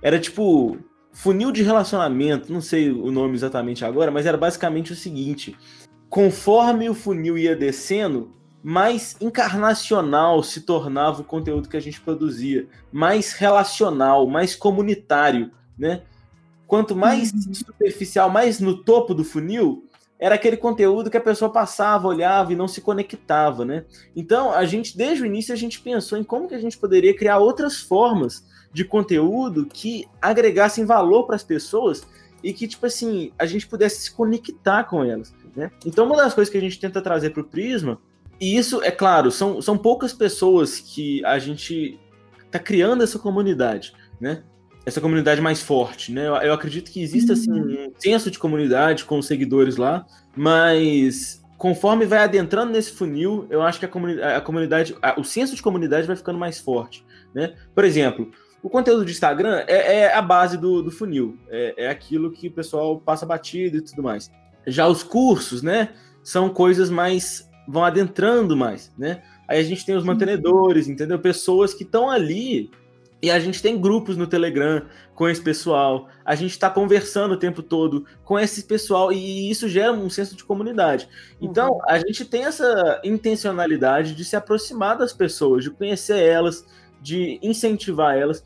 era tipo. Funil de relacionamento, não sei o nome exatamente agora, mas era basicamente o seguinte: conforme o funil ia descendo, mais encarnacional se tornava o conteúdo que a gente produzia, mais relacional, mais comunitário, né? Quanto mais uhum. superficial, mais no topo do funil, era aquele conteúdo que a pessoa passava, olhava e não se conectava, né? Então, a gente, desde o início, a gente pensou em como que a gente poderia criar outras formas de conteúdo que agregassem valor para as pessoas e que, tipo assim, a gente pudesse se conectar com elas, né? Então, uma das coisas que a gente tenta trazer para o Prisma, e isso, é claro, são, são poucas pessoas que a gente está criando essa comunidade, né? essa comunidade mais forte, né? Eu, eu acredito que exista assim, uhum. um senso de comunidade com os seguidores lá, mas conforme vai adentrando nesse funil, eu acho que a, comuni a comunidade, a, o senso de comunidade vai ficando mais forte, né? Por exemplo, o conteúdo de Instagram é, é a base do, do funil, é, é, aquilo que o pessoal passa batido e tudo mais. Já os cursos, né, são coisas mais vão adentrando mais, né? Aí a gente tem os mantenedores, entendeu? Pessoas que estão ali e a gente tem grupos no Telegram com esse pessoal, a gente está conversando o tempo todo com esse pessoal e isso gera um senso de comunidade. Então, uhum. a gente tem essa intencionalidade de se aproximar das pessoas, de conhecer elas, de incentivar elas,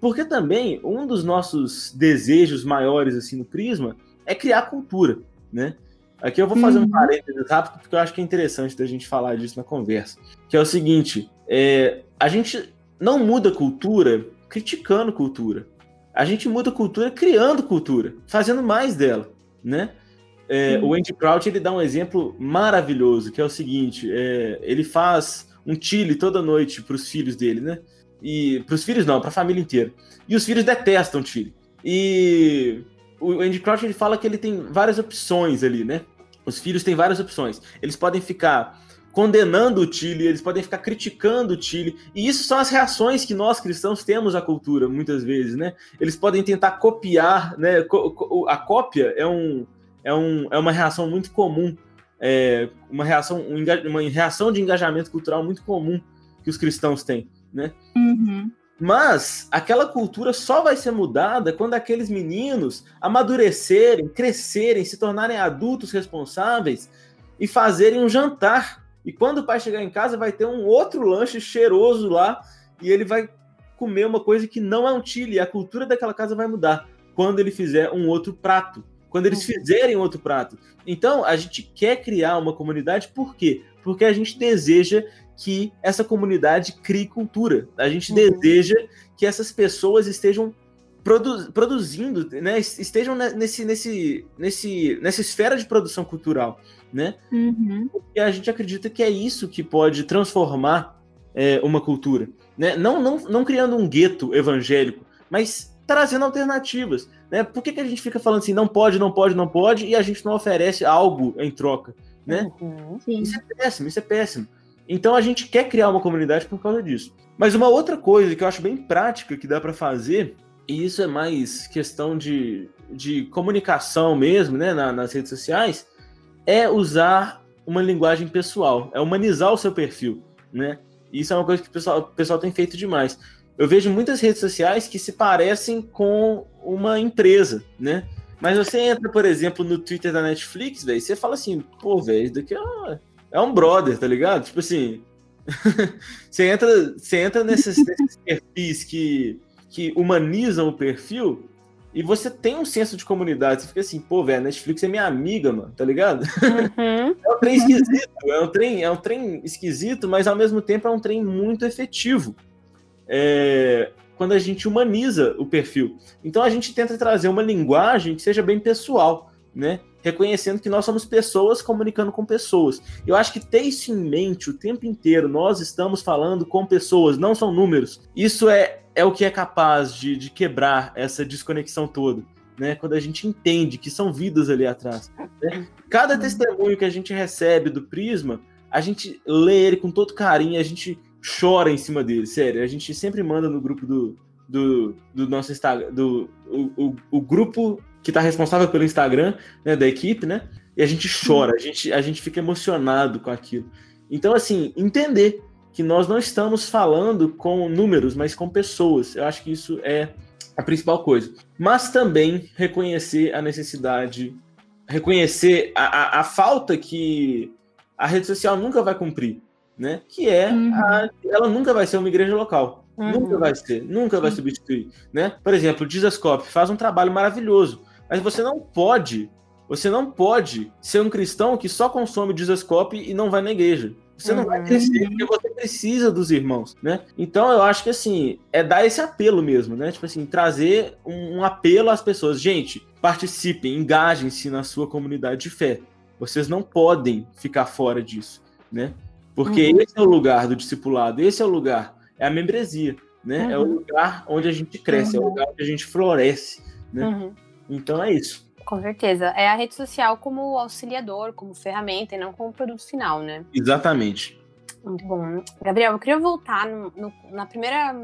porque também um dos nossos desejos maiores assim no Prisma é criar cultura, né? Aqui eu vou fazer uhum. um parênteses rápido porque eu acho que é interessante da gente falar disso na conversa, que é o seguinte: é, a gente não muda cultura criticando cultura. A gente muda cultura criando cultura, fazendo mais dela, né? É, o Andy Crouch ele dá um exemplo maravilhoso, que é o seguinte: é, ele faz um chile toda noite para os filhos dele, né? E para os filhos não, para a família inteira. E os filhos detestam chile. E o Andy Crouch ele fala que ele tem várias opções ali, né? Os filhos têm várias opções. Eles podem ficar condenando o Chile, eles podem ficar criticando o Chile. E isso são as reações que nós cristãos temos à cultura, muitas vezes, né? Eles podem tentar copiar, né? A cópia é, um, é, um, é uma reação muito comum, é uma, reação, uma reação de engajamento cultural muito comum que os cristãos têm, né? Uhum. Mas aquela cultura só vai ser mudada quando aqueles meninos amadurecerem, crescerem, se tornarem adultos responsáveis e fazerem um jantar e quando o pai chegar em casa, vai ter um outro lanche cheiroso lá e ele vai comer uma coisa que não é um chile. A cultura daquela casa vai mudar quando ele fizer um outro prato. Quando eles uhum. fizerem outro prato. Então, a gente quer criar uma comunidade, por quê? Porque a gente deseja que essa comunidade crie cultura. A gente uhum. deseja que essas pessoas estejam produ produzindo, né, estejam nesse, nesse, nesse, nessa esfera de produção cultural né? Uhum. E a gente acredita que é isso que pode transformar é, uma cultura, né? Não, não, não criando um gueto evangélico, mas trazendo alternativas, né? Por que, que a gente fica falando assim, não pode, não pode, não pode, e a gente não oferece algo em troca, né? Uhum. Isso é péssimo, isso é péssimo. Então a gente quer criar uma comunidade por causa disso. Mas uma outra coisa que eu acho bem prática que dá para fazer, e isso é mais questão de, de comunicação mesmo, né, na, nas redes sociais, é usar uma linguagem pessoal, é humanizar o seu perfil, né? Isso é uma coisa que o pessoal, o pessoal tem feito demais. Eu vejo muitas redes sociais que se parecem com uma empresa, né? Mas você entra, por exemplo, no Twitter da Netflix, velho, você fala assim, pô, velho, isso daqui é, é um brother, tá ligado? Tipo assim, você entra, você entra nesses, nesses perfis que, que humanizam o perfil, e você tem um senso de comunidade. Você fica assim, pô, velho, a Netflix é minha amiga, mano, tá ligado? Uhum. É um trem esquisito, é um trem, é um trem esquisito, mas ao mesmo tempo é um trem muito efetivo. É, quando a gente humaniza o perfil. Então a gente tenta trazer uma linguagem que seja bem pessoal, né? Reconhecendo que nós somos pessoas comunicando com pessoas. Eu acho que ter isso em mente o tempo inteiro, nós estamos falando com pessoas, não são números. Isso é é o que é capaz de, de quebrar essa desconexão toda. Né, quando a gente entende que são vidas ali atrás. Né? Cada testemunho que a gente recebe do Prisma, a gente lê ele com todo carinho, a gente chora em cima dele, sério. A gente sempre manda no grupo do, do, do nosso Instagram, do o, o, o grupo que está responsável pelo Instagram, né, da equipe, né? E a gente chora, a gente, a gente fica emocionado com aquilo. Então, assim, entender que nós não estamos falando com números, mas com pessoas. Eu acho que isso é a principal coisa. Mas também reconhecer a necessidade, reconhecer a, a, a falta que a rede social nunca vai cumprir, né? Que é uhum. a, ela nunca vai ser uma igreja local. Uhum. Nunca vai ser, nunca vai substituir, né? Por exemplo, o Dizascope faz um trabalho maravilhoso, mas você não pode, você não pode ser um cristão que só consome o Dizascope e não vai na igreja. Você não vai uhum. crescer porque você precisa dos irmãos, né? Então eu acho que assim, é dar esse apelo mesmo, né? Tipo assim, trazer um, um apelo às pessoas. Gente, participem, engajem-se na sua comunidade de fé. Vocês não podem ficar fora disso, né? Porque uhum. esse é o lugar do discipulado, esse é o lugar, é a membresia, né? Uhum. É o uhum. lugar onde a gente cresce, uhum. é o uhum. lugar onde a gente floresce, né? Uhum. Então é isso. Com certeza. É a rede social como auxiliador, como ferramenta e não como produto final, né? Exatamente. Muito bom. Gabriel, eu queria voltar no, no, na primeira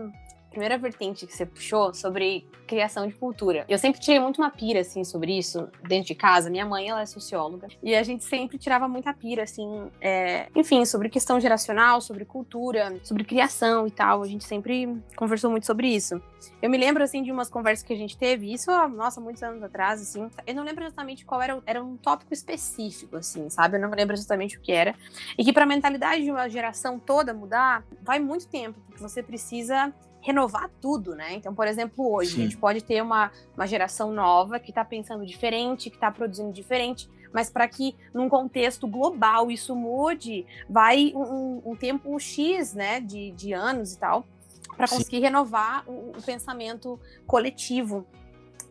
primeira vertente que você puxou sobre criação de cultura. Eu sempre tirei muito uma pira, assim, sobre isso dentro de casa. Minha mãe, ela é socióloga. E a gente sempre tirava muita pira, assim, é, enfim, sobre questão geracional, sobre cultura, sobre criação e tal. A gente sempre conversou muito sobre isso. Eu me lembro, assim, de umas conversas que a gente teve, isso, nossa, muitos anos atrás, assim. Eu não lembro exatamente qual era, era um tópico específico, assim, sabe? Eu não lembro exatamente o que era. E que para a mentalidade de uma geração toda mudar, vai muito tempo, porque você precisa renovar tudo, né? Então, por exemplo, hoje Sim. a gente pode ter uma, uma geração nova que está pensando diferente, que está produzindo diferente, mas para que num contexto global isso mude, vai um, um tempo X, né, de, de anos e tal, para conseguir renovar o, o, pensamento coletivo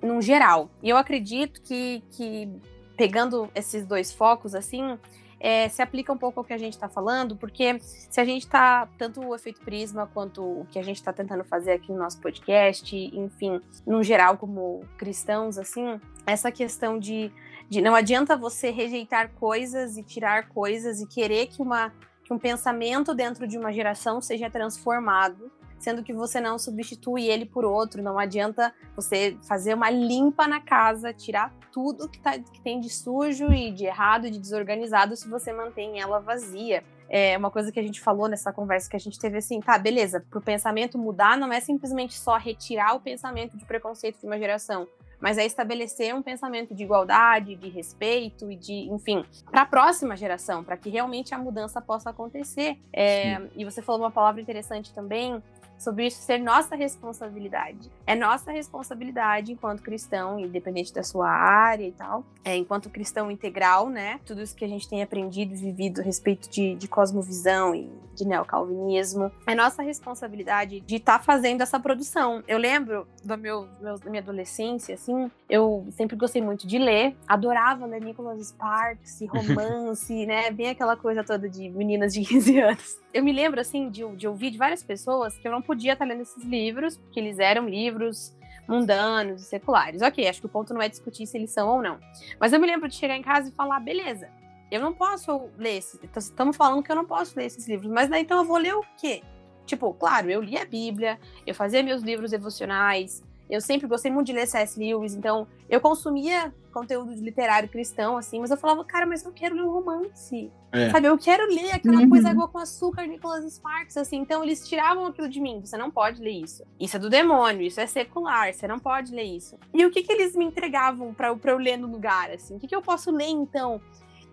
num geral. E eu acredito que, que pegando esses dois focos assim, é, se aplica um pouco ao que a gente está falando, porque se a gente está, tanto o efeito prisma quanto o que a gente está tentando fazer aqui no nosso podcast, enfim, no geral, como cristãos, assim, essa questão de, de não adianta você rejeitar coisas e tirar coisas e querer que, uma, que um pensamento dentro de uma geração seja transformado sendo que você não substitui ele por outro. Não adianta você fazer uma limpa na casa, tirar tudo que, tá, que tem de sujo e de errado, de desorganizado, se você mantém ela vazia. É uma coisa que a gente falou nessa conversa que a gente teve assim, tá, beleza, para o pensamento mudar não é simplesmente só retirar o pensamento de preconceito de uma geração, mas é estabelecer um pensamento de igualdade, de respeito e de, enfim, para a próxima geração, para que realmente a mudança possa acontecer. É, e você falou uma palavra interessante também, sobre isso ser nossa responsabilidade. É nossa responsabilidade enquanto cristão, independente da sua área e tal, é, enquanto cristão integral, né? Tudo isso que a gente tem aprendido e vivido a respeito de, de cosmovisão e de neocalvinismo, é nossa responsabilidade de estar tá fazendo essa produção. Eu lembro do meu, meu, da minha adolescência, assim, eu sempre gostei muito de ler, adorava ler Nicholas Sparks, romance, né? Bem aquela coisa toda de meninas de 15 anos. Eu me lembro, assim, de, de ouvir de várias pessoas que eu não podia estar lendo esses livros, porque eles eram livros mundanos e seculares. Ok, acho que o ponto não é discutir se eles são ou não. Mas eu me lembro de chegar em casa e falar, beleza, eu não posso ler esses. Estamos então, falando que eu não posso ler esses livros, mas daí então eu vou ler o quê? Tipo, claro, eu li a Bíblia, eu fazia meus livros devocionais, eu sempre gostei muito de ler C.S. Lewis, então eu consumia conteúdo literário cristão, assim, mas eu falava, cara, mas eu quero ler um romance. É. Sabe, eu quero ler aquela uhum. coisa água com açúcar, Nicholas Sparks, assim. Então eles tiravam aquilo de mim. Você não pode ler isso. Isso é do demônio, isso é secular, você não pode ler isso. E o que que eles me entregavam pra, pra eu ler no lugar, assim? O que que eu posso ler, então?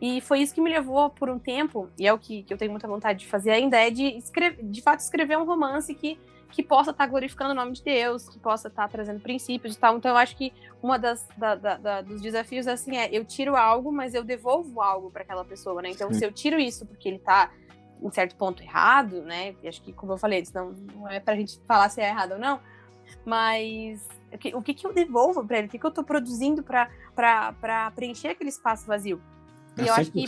E foi isso que me levou por um tempo, e é o que, que eu tenho muita vontade de fazer ainda, é de, escrever, de fato escrever um romance que, que possa estar tá glorificando o nome de Deus, que possa estar tá trazendo princípios e tal. Então eu acho que uma das da, da, da, dos desafios assim é eu tiro algo, mas eu devolvo algo para aquela pessoa, né? Então Sim. se eu tiro isso porque ele está em certo ponto errado, né? E acho que como eu falei, não, não é pra gente falar se é errado ou não, mas o que, o que, que eu devolvo para ele? O que, que eu estou produzindo para preencher aquele espaço vazio? E eu 100%. acho que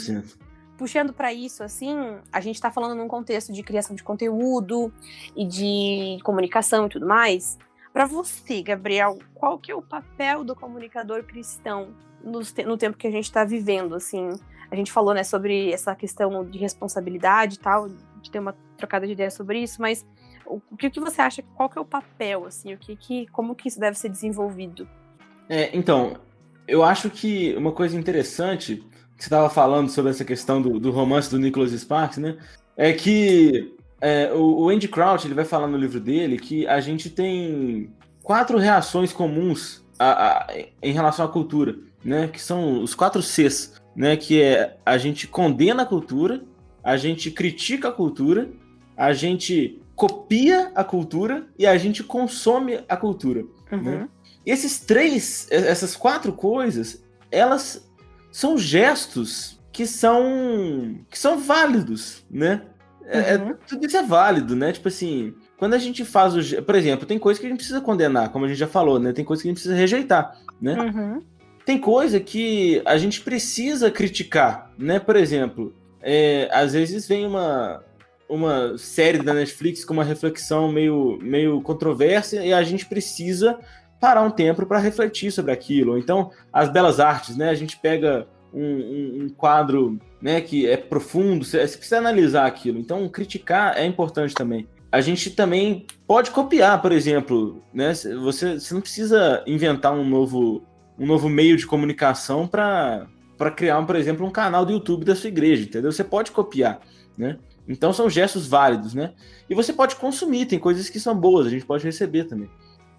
puxando para isso, assim, a gente está falando num contexto de criação de conteúdo e de comunicação e tudo mais. Para você, Gabriel, qual que é o papel do comunicador cristão no, no tempo que a gente está vivendo, assim? A gente falou, né, sobre essa questão de responsabilidade e tal, de ter uma trocada de ideia sobre isso, mas o, que, que você acha, qual que é o papel, assim, o que, que como que isso deve ser desenvolvido? É, então, eu acho que uma coisa interessante você estava falando sobre essa questão do, do, romance do Nicholas Sparks, né? É que é, o, o, Andy Crouch ele vai falar no livro dele que a gente tem quatro reações comuns a, a, em relação à cultura, né? Que são os quatro Cs, né? Que é a gente condena a cultura, a gente critica a cultura, a gente copia a cultura e a gente consome a cultura. Uhum. Né? Esses três, essas quatro coisas, elas são gestos que são que são válidos, né? É, é, uhum. tudo isso é válido, né? Tipo assim, quando a gente faz o. Por exemplo, tem coisa que a gente precisa condenar, como a gente já falou, né? Tem coisa que a gente precisa rejeitar, né? Uhum. Tem coisa que a gente precisa criticar, né? Por exemplo, é, às vezes vem uma, uma série da Netflix com uma reflexão meio, meio controversa e a gente precisa parar um tempo para refletir sobre aquilo. Então, as belas artes, né? A gente pega um, um, um quadro né, que é profundo, você, você precisa analisar aquilo. Então, criticar é importante também. A gente também pode copiar, por exemplo, né? Você, você não precisa inventar um novo, um novo meio de comunicação para criar, por exemplo, um canal do YouTube da sua igreja, entendeu? Você pode copiar, né? Então são gestos válidos, né? E você pode consumir, tem coisas que são boas, a gente pode receber também.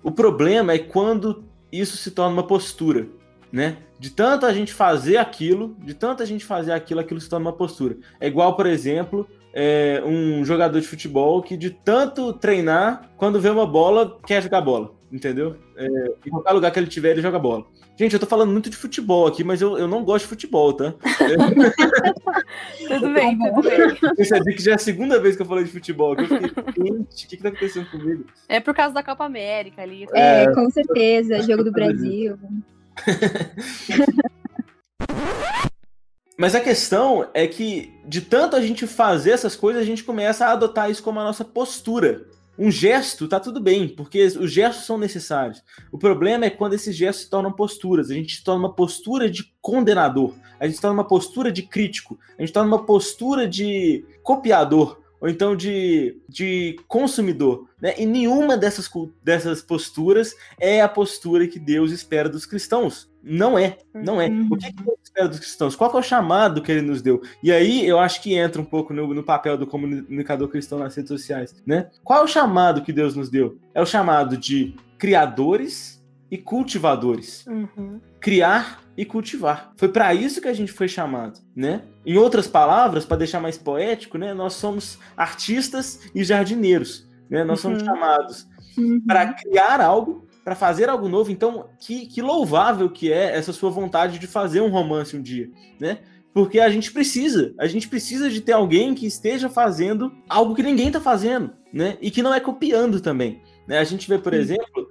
O problema é quando isso se torna uma postura, né? De tanto a gente fazer aquilo, de tanto a gente fazer aquilo, aquilo se torna uma postura. É igual, por exemplo, é, um jogador de futebol que de tanto treinar, quando vê uma bola, quer jogar bola, entendeu? É, em qualquer lugar que ele tiver, ele joga bola. Gente, eu tô falando muito de futebol aqui, mas eu, eu não gosto de futebol, tá? tudo bem, tudo bem. Percebi que já é a segunda vez que eu falei de futebol. Eu fiquei, gente, o que, que tá acontecendo comigo? É por causa da Copa América ali. É, é com certeza, jogo do Brasil. Mas a questão é que, de tanto a gente fazer essas coisas, a gente começa a adotar isso como a nossa postura. Um gesto tá tudo bem, porque os gestos são necessários. O problema é quando esses gestos se tornam posturas. A gente se torna uma postura de condenador, a gente se torna uma postura de crítico, a gente se torna uma postura de copiador, ou então de, de consumidor. Né? E nenhuma dessas, dessas posturas é a postura que Deus espera dos cristãos. Não é, não é. O que, que Deus espera dos cristãos? Qual é o chamado que ele nos deu? E aí eu acho que entra um pouco no, no papel do comunicador cristão nas redes sociais. Né? Qual é o chamado que Deus nos deu? É o chamado de criadores e cultivadores. Uhum. Criar e cultivar. Foi para isso que a gente foi chamado, né? Em outras palavras, para deixar mais poético, né, nós somos artistas e jardineiros, né? Nós somos uhum. chamados uhum. para criar algo, para fazer algo novo. Então, que, que louvável que é essa sua vontade de fazer um romance um dia, né? Porque a gente precisa, a gente precisa de ter alguém que esteja fazendo algo que ninguém está fazendo, né? E que não é copiando também. Né? A gente vê, por exemplo,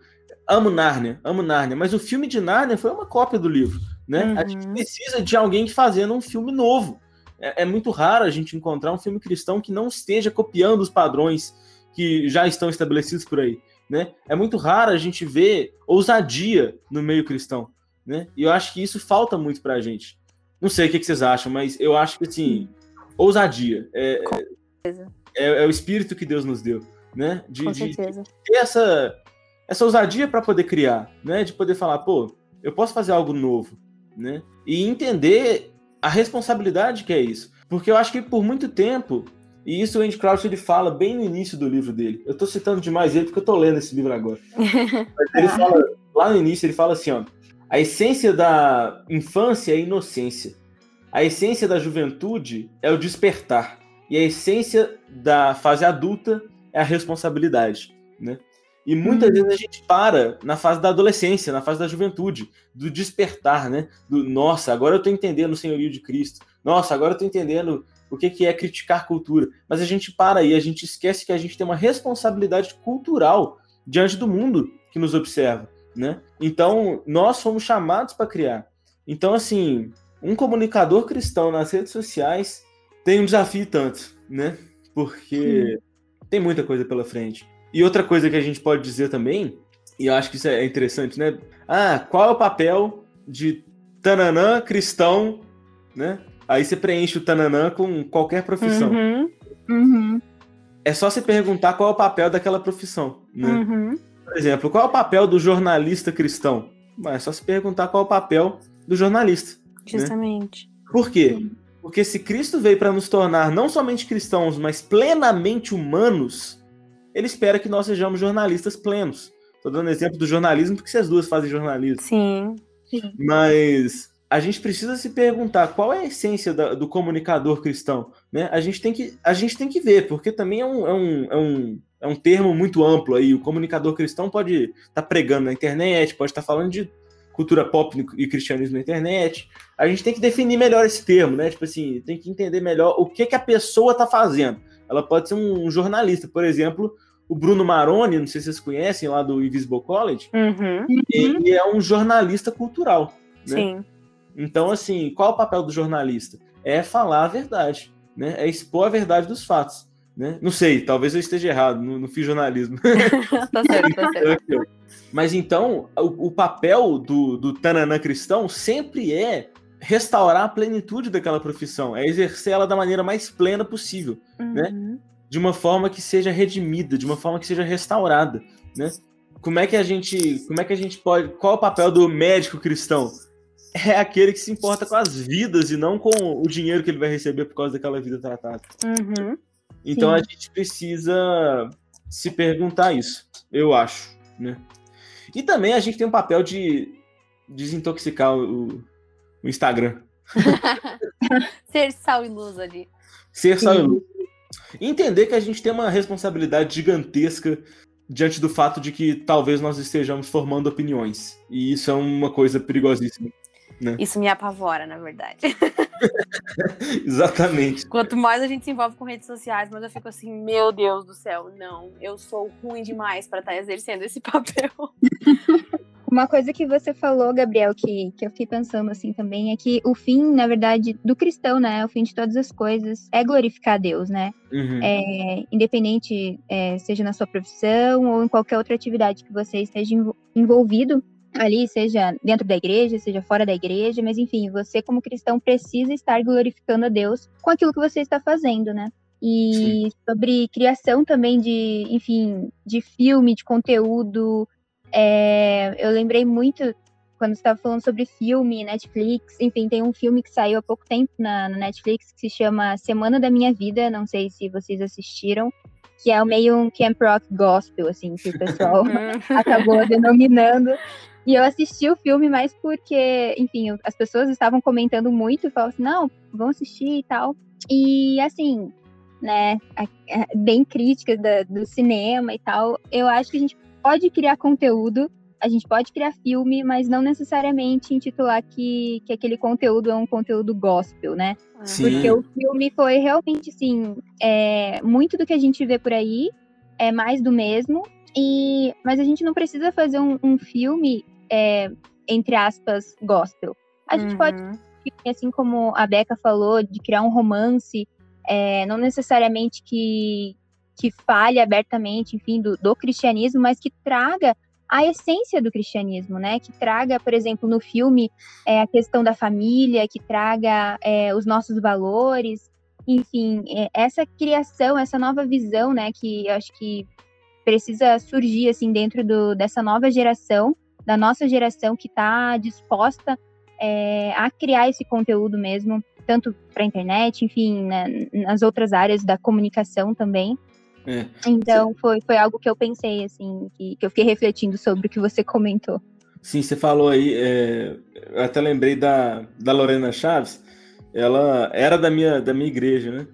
amo Nárnia, amo Nárnia, mas o filme de Nárnia foi uma cópia do livro né? Uhum. A gente uhum. precisa de alguém fazendo um filme novo. É, é, muito raro a gente encontrar um filme cristão que não esteja copiando os padrões que já estão estabelecidos por aí, né? É muito raro a gente ver ousadia no meio cristão, né? E eu acho que isso falta muito pra gente. Não sei o que, que vocês acham, mas eu acho que, assim, ousadia é, é, é, o espírito que Deus nos deu, né? De, Com certeza. de ter essa, essa ousadia para poder criar, né? De poder falar, pô, eu posso fazer algo novo, né? E entender a responsabilidade que é isso. Porque eu acho que por muito tempo, e isso o Andy Crouch ele fala bem no início do livro dele. Eu estou citando demais ele porque eu estou lendo esse livro agora. Mas ele fala, lá no início, ele fala assim, ó, a essência da infância é a inocência. A essência da juventude é o despertar. E a essência da fase adulta é a responsabilidade, né? E muitas hum. vezes a gente para na fase da adolescência, na fase da juventude, do despertar, né? Do nossa, agora eu estou entendendo o senhorio de Cristo. Nossa, agora eu estou entendendo o que, que é criticar cultura. Mas a gente para aí, a gente esquece que a gente tem uma responsabilidade cultural diante do mundo que nos observa, né? Então, nós fomos chamados para criar. Então, assim, um comunicador cristão nas redes sociais tem um desafio tanto, né? Porque hum. tem muita coisa pela frente. E outra coisa que a gente pode dizer também, e eu acho que isso é interessante, né? Ah, qual é o papel de tananã cristão, né? Aí você preenche o tananã com qualquer profissão. Uhum, uhum. É só você perguntar qual é o papel daquela profissão, né? Uhum. Por exemplo, qual é o papel do jornalista cristão? É só se perguntar qual é o papel do jornalista. Né? Justamente. Né? Por quê? Porque se Cristo veio para nos tornar não somente cristãos, mas plenamente humanos, ele espera que nós sejamos jornalistas plenos. Estou dando exemplo do jornalismo porque vocês duas fazem jornalismo. Sim. sim. Mas a gente precisa se perguntar qual é a essência da, do comunicador cristão. Né? A, gente tem que, a gente tem que ver, porque também é um, é um, é um, é um termo muito amplo aí. O comunicador cristão pode estar tá pregando na internet, pode estar tá falando de cultura pop e cristianismo na internet. A gente tem que definir melhor esse termo, né? Tipo assim, tem que entender melhor o que, que a pessoa está fazendo. Ela pode ser um jornalista, por exemplo, o Bruno Maroni, não sei se vocês conhecem, lá do Invisible College, uhum. ele é um jornalista cultural. Né? Sim. Então, assim, qual o papel do jornalista? É falar a verdade, né? É expor a verdade dos fatos. Né? Não sei, talvez eu esteja errado, não, não fiz jornalismo. tá certo, tá certo. Mas então, o, o papel do, do Tananã cristão sempre é restaurar a plenitude daquela profissão, é exercer ela da maneira mais plena possível, né? Uhum. né? De uma forma que seja redimida, de uma forma que seja restaurada, né? Como é que a gente, como é que a gente pode, qual é o papel do médico cristão? É aquele que se importa com as vidas e não com o dinheiro que ele vai receber por causa daquela vida tratada. Uhum. Então Sim. a gente precisa se perguntar isso, eu acho, né? E também a gente tem um papel de desintoxicar o, o Instagram. Ser sal e luz ali. Ser sal Sim. e luz. E entender que a gente tem uma responsabilidade gigantesca diante do fato de que talvez nós estejamos formando opiniões. E isso é uma coisa perigosíssima. Né? Isso me apavora, na verdade. Exatamente. Quanto mais a gente se envolve com redes sociais, mais eu fico assim, meu Deus do céu, não, eu sou ruim demais para estar tá exercendo esse papel. Uma coisa que você falou, Gabriel, que, que eu fiquei pensando assim também, é que o fim, na verdade, do cristão, né? O fim de todas as coisas é glorificar a Deus, né? Uhum. É, independente, é, seja na sua profissão ou em qualquer outra atividade que você esteja envolvido, ali, seja dentro da igreja, seja fora da igreja, mas enfim, você como cristão precisa estar glorificando a Deus com aquilo que você está fazendo, né? E Sim. sobre criação também de, enfim, de filme, de conteúdo, é, eu lembrei muito quando você estava falando sobre filme, Netflix, enfim, tem um filme que saiu há pouco tempo na, na, Netflix que se chama Semana da Minha Vida, não sei se vocês assistiram, que é meio um camp rock gospel, assim, que o pessoal acabou denominando. E eu assisti o filme mais porque, enfim, as pessoas estavam comentando muito e falavam assim, não, vão assistir e tal. E assim, né, bem críticas do cinema e tal, eu acho que a gente pode criar conteúdo, a gente pode criar filme, mas não necessariamente intitular que, que aquele conteúdo é um conteúdo gospel, né? Sim. Porque o filme foi realmente, assim, é, muito do que a gente vê por aí é mais do mesmo, e, mas a gente não precisa fazer um, um filme é, entre aspas, gospel. A gente uhum. pode, assim como a Beca falou, de criar um romance, é, não necessariamente que, que fale abertamente, enfim, do, do cristianismo, mas que traga a essência do cristianismo, né? Que traga, por exemplo, no filme é, a questão da família, que traga é, os nossos valores, enfim, é, essa criação, essa nova visão, né? Que eu acho que precisa surgir assim dentro do, dessa nova geração da nossa geração que está disposta é, a criar esse conteúdo mesmo, tanto para a internet, enfim, na, nas outras áreas da comunicação também. É. Então foi, foi algo que eu pensei, assim, que, que eu fiquei refletindo sobre o que você comentou. Sim, você falou aí, é, eu até lembrei da, da Lorena Chaves, ela era da minha, da minha igreja, né?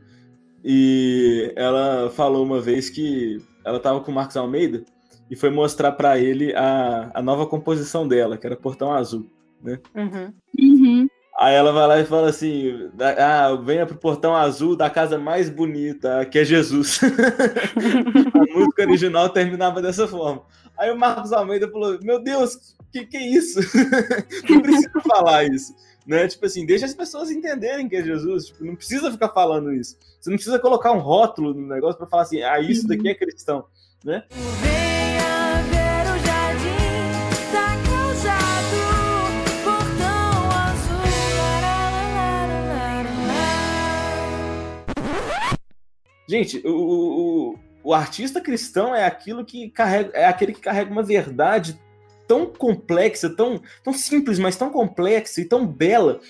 E ela falou uma vez que ela estava com o Marcos Almeida e foi mostrar para ele a, a nova composição dela, que era Portão Azul, né? Uhum. Uhum. Aí ela vai lá e fala assim: ah, venha pro portão azul da casa mais bonita, que é Jesus. a música original terminava dessa forma. Aí o Marcos Almeida falou: Meu Deus, que que é isso? não precisa falar isso. Né? Tipo assim, deixa as pessoas entenderem que é Jesus. Tipo, não precisa ficar falando isso. Você não precisa colocar um rótulo no negócio para falar assim: ah, isso daqui é cristão. Né? Gente, o, o, o artista cristão é aquilo que carrega, é aquele que carrega uma verdade tão complexa, tão, tão simples, mas tão complexa e tão bela,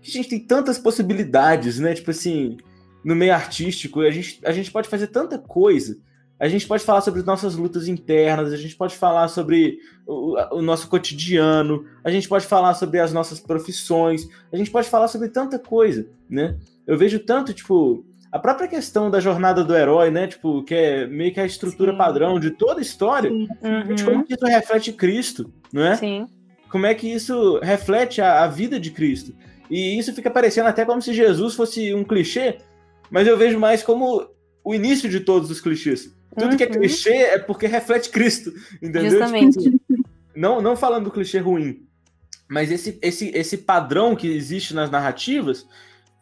que a gente tem tantas possibilidades, né? Tipo assim, no meio artístico, a gente, a gente pode fazer tanta coisa. A gente pode falar sobre nossas lutas internas, a gente pode falar sobre o, o, nosso cotidiano, a gente pode falar sobre as nossas profissões, a gente pode falar sobre tanta coisa, né? Eu vejo tanto, tipo, a própria questão da jornada do herói, né? Tipo, que é meio que a estrutura Sim. padrão de toda a história, uhum. de como que isso reflete Cristo, não é? Sim. Como é que isso reflete a, a vida de Cristo. E isso fica parecendo até como se Jesus fosse um clichê, mas eu vejo mais como o início de todos os clichês. Tudo uhum. que é uhum. clichê é porque reflete Cristo, entendeu? Justamente. Tipo, não, não falando do clichê ruim, mas esse, esse, esse padrão que existe nas narrativas,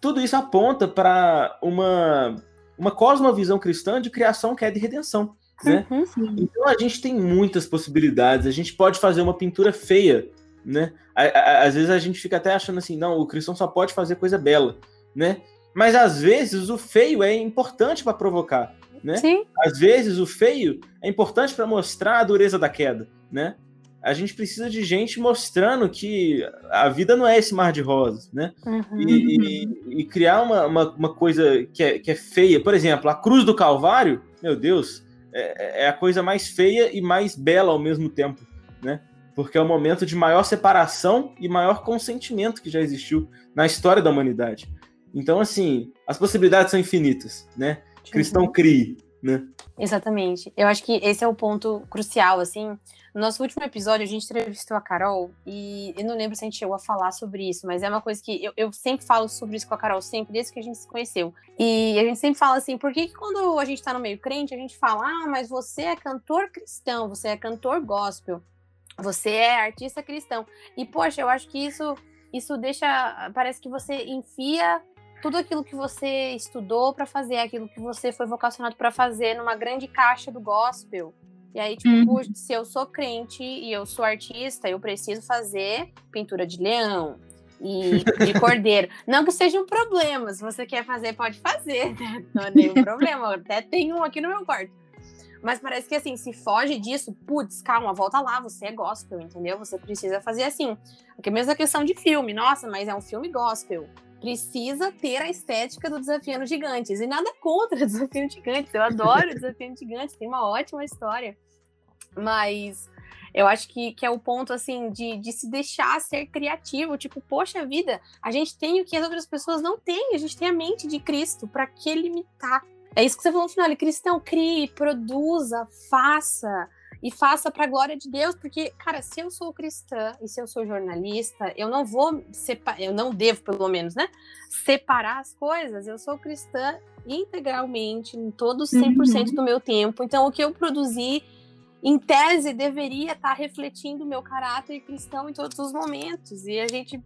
tudo isso aponta para uma, uma cosmovisão cristã de criação que é de redenção. Né? Uhum, então a gente tem muitas possibilidades, a gente pode fazer uma pintura feia, né? Às vezes a gente fica até achando assim, não, o cristão só pode fazer coisa bela, né? Mas às vezes o feio é importante para provocar, né? Sim. Às vezes o feio é importante para mostrar a dureza da queda, né? A gente precisa de gente mostrando que a vida não é esse mar de rosas, né? Uhum. E, e, e, criar uma, uma, uma, coisa que é, que é feia. Por exemplo, a cruz do Calvário, meu Deus, é, é, a coisa mais feia e mais bela ao mesmo tempo, né? Porque é o momento de maior separação e maior consentimento que já existiu na história da humanidade. Então, assim, as possibilidades são infinitas, né? Cristão uhum. crie, né? Exatamente. Eu acho que esse é o ponto crucial, assim, no nosso último episódio, a gente entrevistou a Carol e eu não lembro se a gente chegou a falar sobre isso, mas é uma coisa que eu, eu sempre falo sobre isso com a Carol, sempre, desde que a gente se conheceu. E a gente sempre fala assim: por que, quando a gente tá no meio crente, a gente fala, ah, mas você é cantor cristão, você é cantor gospel, você é artista cristão. E, poxa, eu acho que isso, isso deixa. Parece que você enfia tudo aquilo que você estudou para fazer, aquilo que você foi vocacionado para fazer numa grande caixa do gospel. E aí, tipo, uhum. se eu sou crente e eu sou artista, eu preciso fazer pintura de leão e de cordeiro. Não que seja um problema. Se você quer fazer, pode fazer. Né? Não é nenhum problema. Eu até tenho um aqui no meu quarto. Mas parece que assim, se foge disso, putz, calma, volta lá, você é gospel, entendeu? Você precisa fazer assim. Porque mesmo a questão de filme, nossa, mas é um filme gospel. Precisa ter a estética do Desafiando Gigantes. E nada contra Desafiando Gigantes. Eu adoro Desafiando Gigantes, tem uma ótima história. Mas eu acho que, que é o ponto, assim, de, de se deixar ser criativo. Tipo, poxa vida, a gente tem o que as outras pessoas não têm. A gente tem a mente de Cristo. Para que limitar? É isso que você falou no final. Ele, cristão, crie, produza, faça e faça para a glória de Deus, porque, cara, se eu sou cristã e se eu sou jornalista, eu não vou separar, eu não devo, pelo menos, né, separar as coisas. Eu sou cristã integralmente, em todos 100% uhum. do meu tempo. Então, o que eu produzi, em tese, deveria estar tá refletindo o meu caráter cristão em todos os momentos. E a gente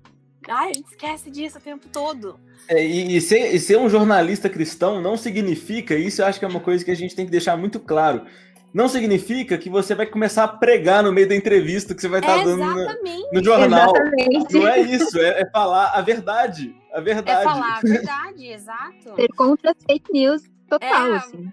Ai, a gente esquece disso o tempo todo. É, e, e, ser, e, ser, um jornalista cristão não significa, isso eu acho que é uma coisa que a gente tem que deixar muito claro não significa que você vai começar a pregar no meio da entrevista que você vai estar é dando no, no, jornal. Exatamente. Não é isso, é, é, falar a verdade. A verdade. É falar a verdade, exato. Ser contra as fake news total, é... assim.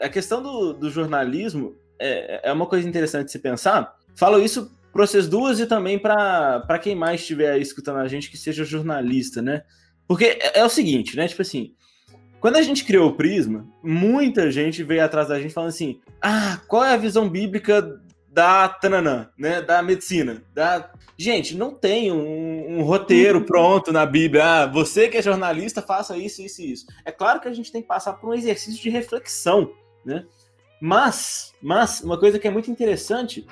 A questão do, do jornalismo é, é uma coisa interessante de se pensar. Falo isso para vocês duas e também para quem mais estiver escutando a gente que seja jornalista, né? Porque é, é o seguinte, né? Tipo assim, quando a gente criou o Prisma, muita gente veio atrás da gente falando assim: ah, qual é a visão bíblica da tananã, né? Da medicina. Da... Gente, não tem um, um, roteiro uhum. pronto na Bíblia. Ah, você que é jornalista, faça isso, isso e isso. É claro que a gente tem que passar por um exercício de reflexão, né? Mas, mas uma coisa que é muito interessante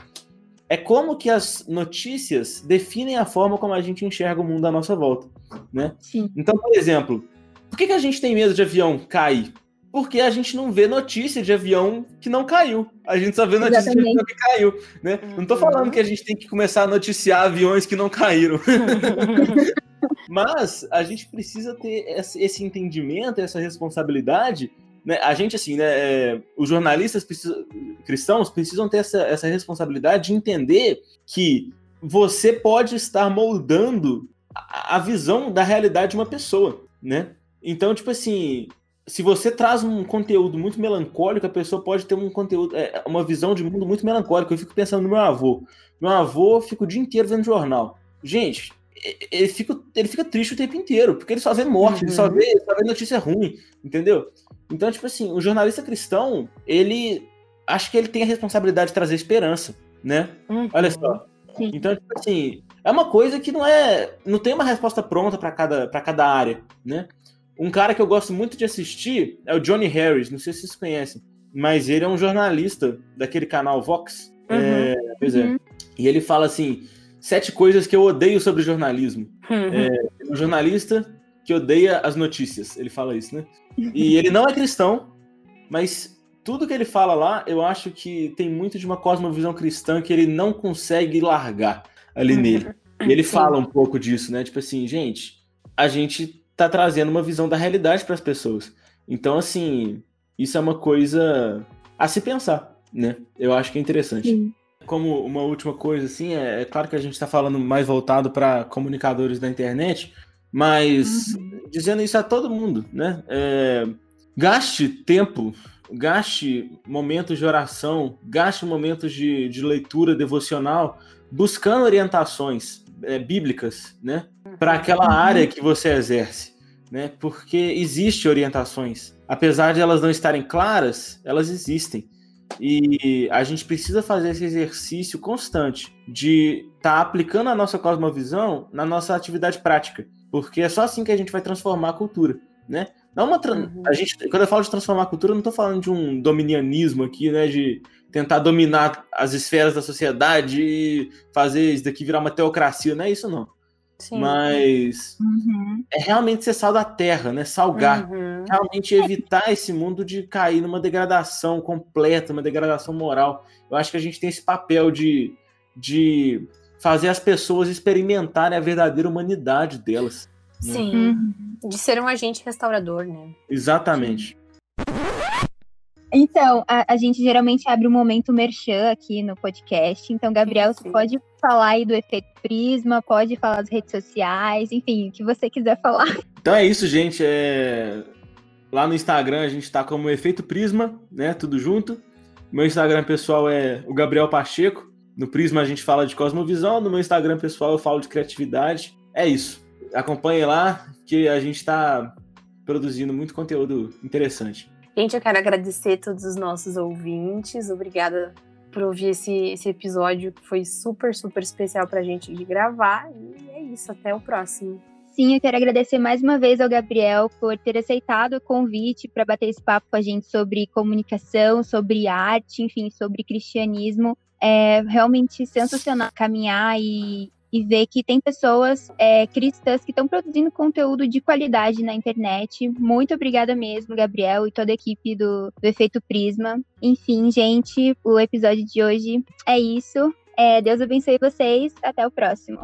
é como que as notícias definem a forma como a gente enxerga o mundo à nossa volta, né? Sim. Então, por exemplo, por que, que a gente tem medo de avião cair? Porque a gente não vê notícia de avião que não caiu. A gente só vê notícia Exatamente. de avião que caiu. Né? Uhum. Não estou falando que a gente tem que começar a noticiar aviões que não caíram. Mas a gente precisa ter esse entendimento, essa responsabilidade. Né? A gente, assim, né, é, os jornalistas precisam, cristãos precisam ter essa, essa responsabilidade de entender que você pode estar moldando a, a visão da realidade de uma pessoa, né? Então, tipo assim, se você traz um conteúdo muito melancólico, a pessoa pode ter um conteúdo, é, uma visão de mundo muito melancólico. Eu fico pensando no meu avô. Meu avô fica o dia inteiro vendo jornal. Gente, ele fica, ele fica triste o tempo inteiro, porque ele só vê morte, uhum. ele, só uhum. vê, ele só vê notícia ruim, entendeu? Então, tipo assim, o jornalista cristão, ele acho que ele tem a responsabilidade de trazer esperança, né? Uhum. Olha só. Sim. Então, tipo assim, é uma coisa que não é. Não tem uma resposta pronta para cada, cada área, né? Um cara que eu gosto muito de assistir é o Johnny Harris, não sei se vocês conhecem, mas ele é um jornalista daquele canal Vox. Uhum. É, pois é. Uhum. E ele fala assim: sete coisas que eu odeio sobre jornalismo. Uhum. É, um jornalista que odeia as notícias. Ele fala isso, né? E ele não é cristão, mas tudo que ele fala lá, eu acho que tem muito de uma cosmovisão cristã que ele não consegue largar ali uhum. nele. E ele fala um pouco disso, né? Tipo assim, gente, a gente tá trazendo uma visão da realidade para as pessoas. Então, assim, isso é uma coisa a se pensar, né? Eu acho que é interessante. Sim. Como uma última coisa, assim, é, é claro que a gente está falando mais voltado para comunicadores da internet, mas uhum. dizendo isso a todo mundo, né? É, gaste tempo, gaste momentos de oração, gaste momentos de, de leitura devocional, buscando orientações é, bíblicas, né? Para aquela uhum. área que você exerce, né? Porque existe orientações, apesar de elas não estarem claras, elas existem. E a gente precisa fazer esse exercício constante de estar tá aplicando a nossa cosmovisão na nossa atividade prática, porque é só assim que a gente vai transformar a cultura, né? Não uma tra... uhum. a gente, quando eu falo de transformar a cultura, eu não estou falando de um dominianismo aqui, né, de tentar dominar as esferas da sociedade e fazer isso daqui virar uma teocracia, não é isso não. Sim. Mas uhum. é realmente ser sal da terra, né? Salgar. Uhum. Realmente evitar esse mundo de cair numa degradação completa, uma degradação moral. Eu acho que a gente tem esse papel de, de fazer as pessoas experimentarem a verdadeira humanidade delas. Né? Sim. Uhum. De ser um agente restaurador, né? Exatamente. Então, a, a, gente geralmente abre um momento merchan aqui no podcast. Então, Gabriel, Sim. você pode falar aí do efeito Prisma, pode falar das redes sociais, enfim, o que você quiser falar. Então é isso, gente. É... Lá no Instagram a gente está como Efeito Prisma, né? Tudo junto. Meu Instagram pessoal é o Gabriel Pacheco. No Prisma a gente fala de cosmovisão, no meu Instagram pessoal eu falo de criatividade. É isso. Acompanhe lá que a gente está produzindo muito conteúdo interessante. Gente, eu quero agradecer todos os nossos ouvintes. Obrigada por ouvir esse, esse episódio que foi super, super especial para a gente de gravar. E é isso, até o próximo. Sim, eu quero agradecer mais uma vez ao Gabriel por ter aceitado o convite para bater esse papo com a gente sobre comunicação, sobre arte, enfim, sobre cristianismo. É realmente sensacional caminhar e, e ver que tem pessoas é, cristãs que estão produzindo conteúdo de qualidade na internet. Muito obrigada mesmo, Gabriel, e toda a equipe do, do Efeito Prisma. Enfim, gente, o episódio de hoje é isso. É, Deus abençoe vocês. Até o próximo.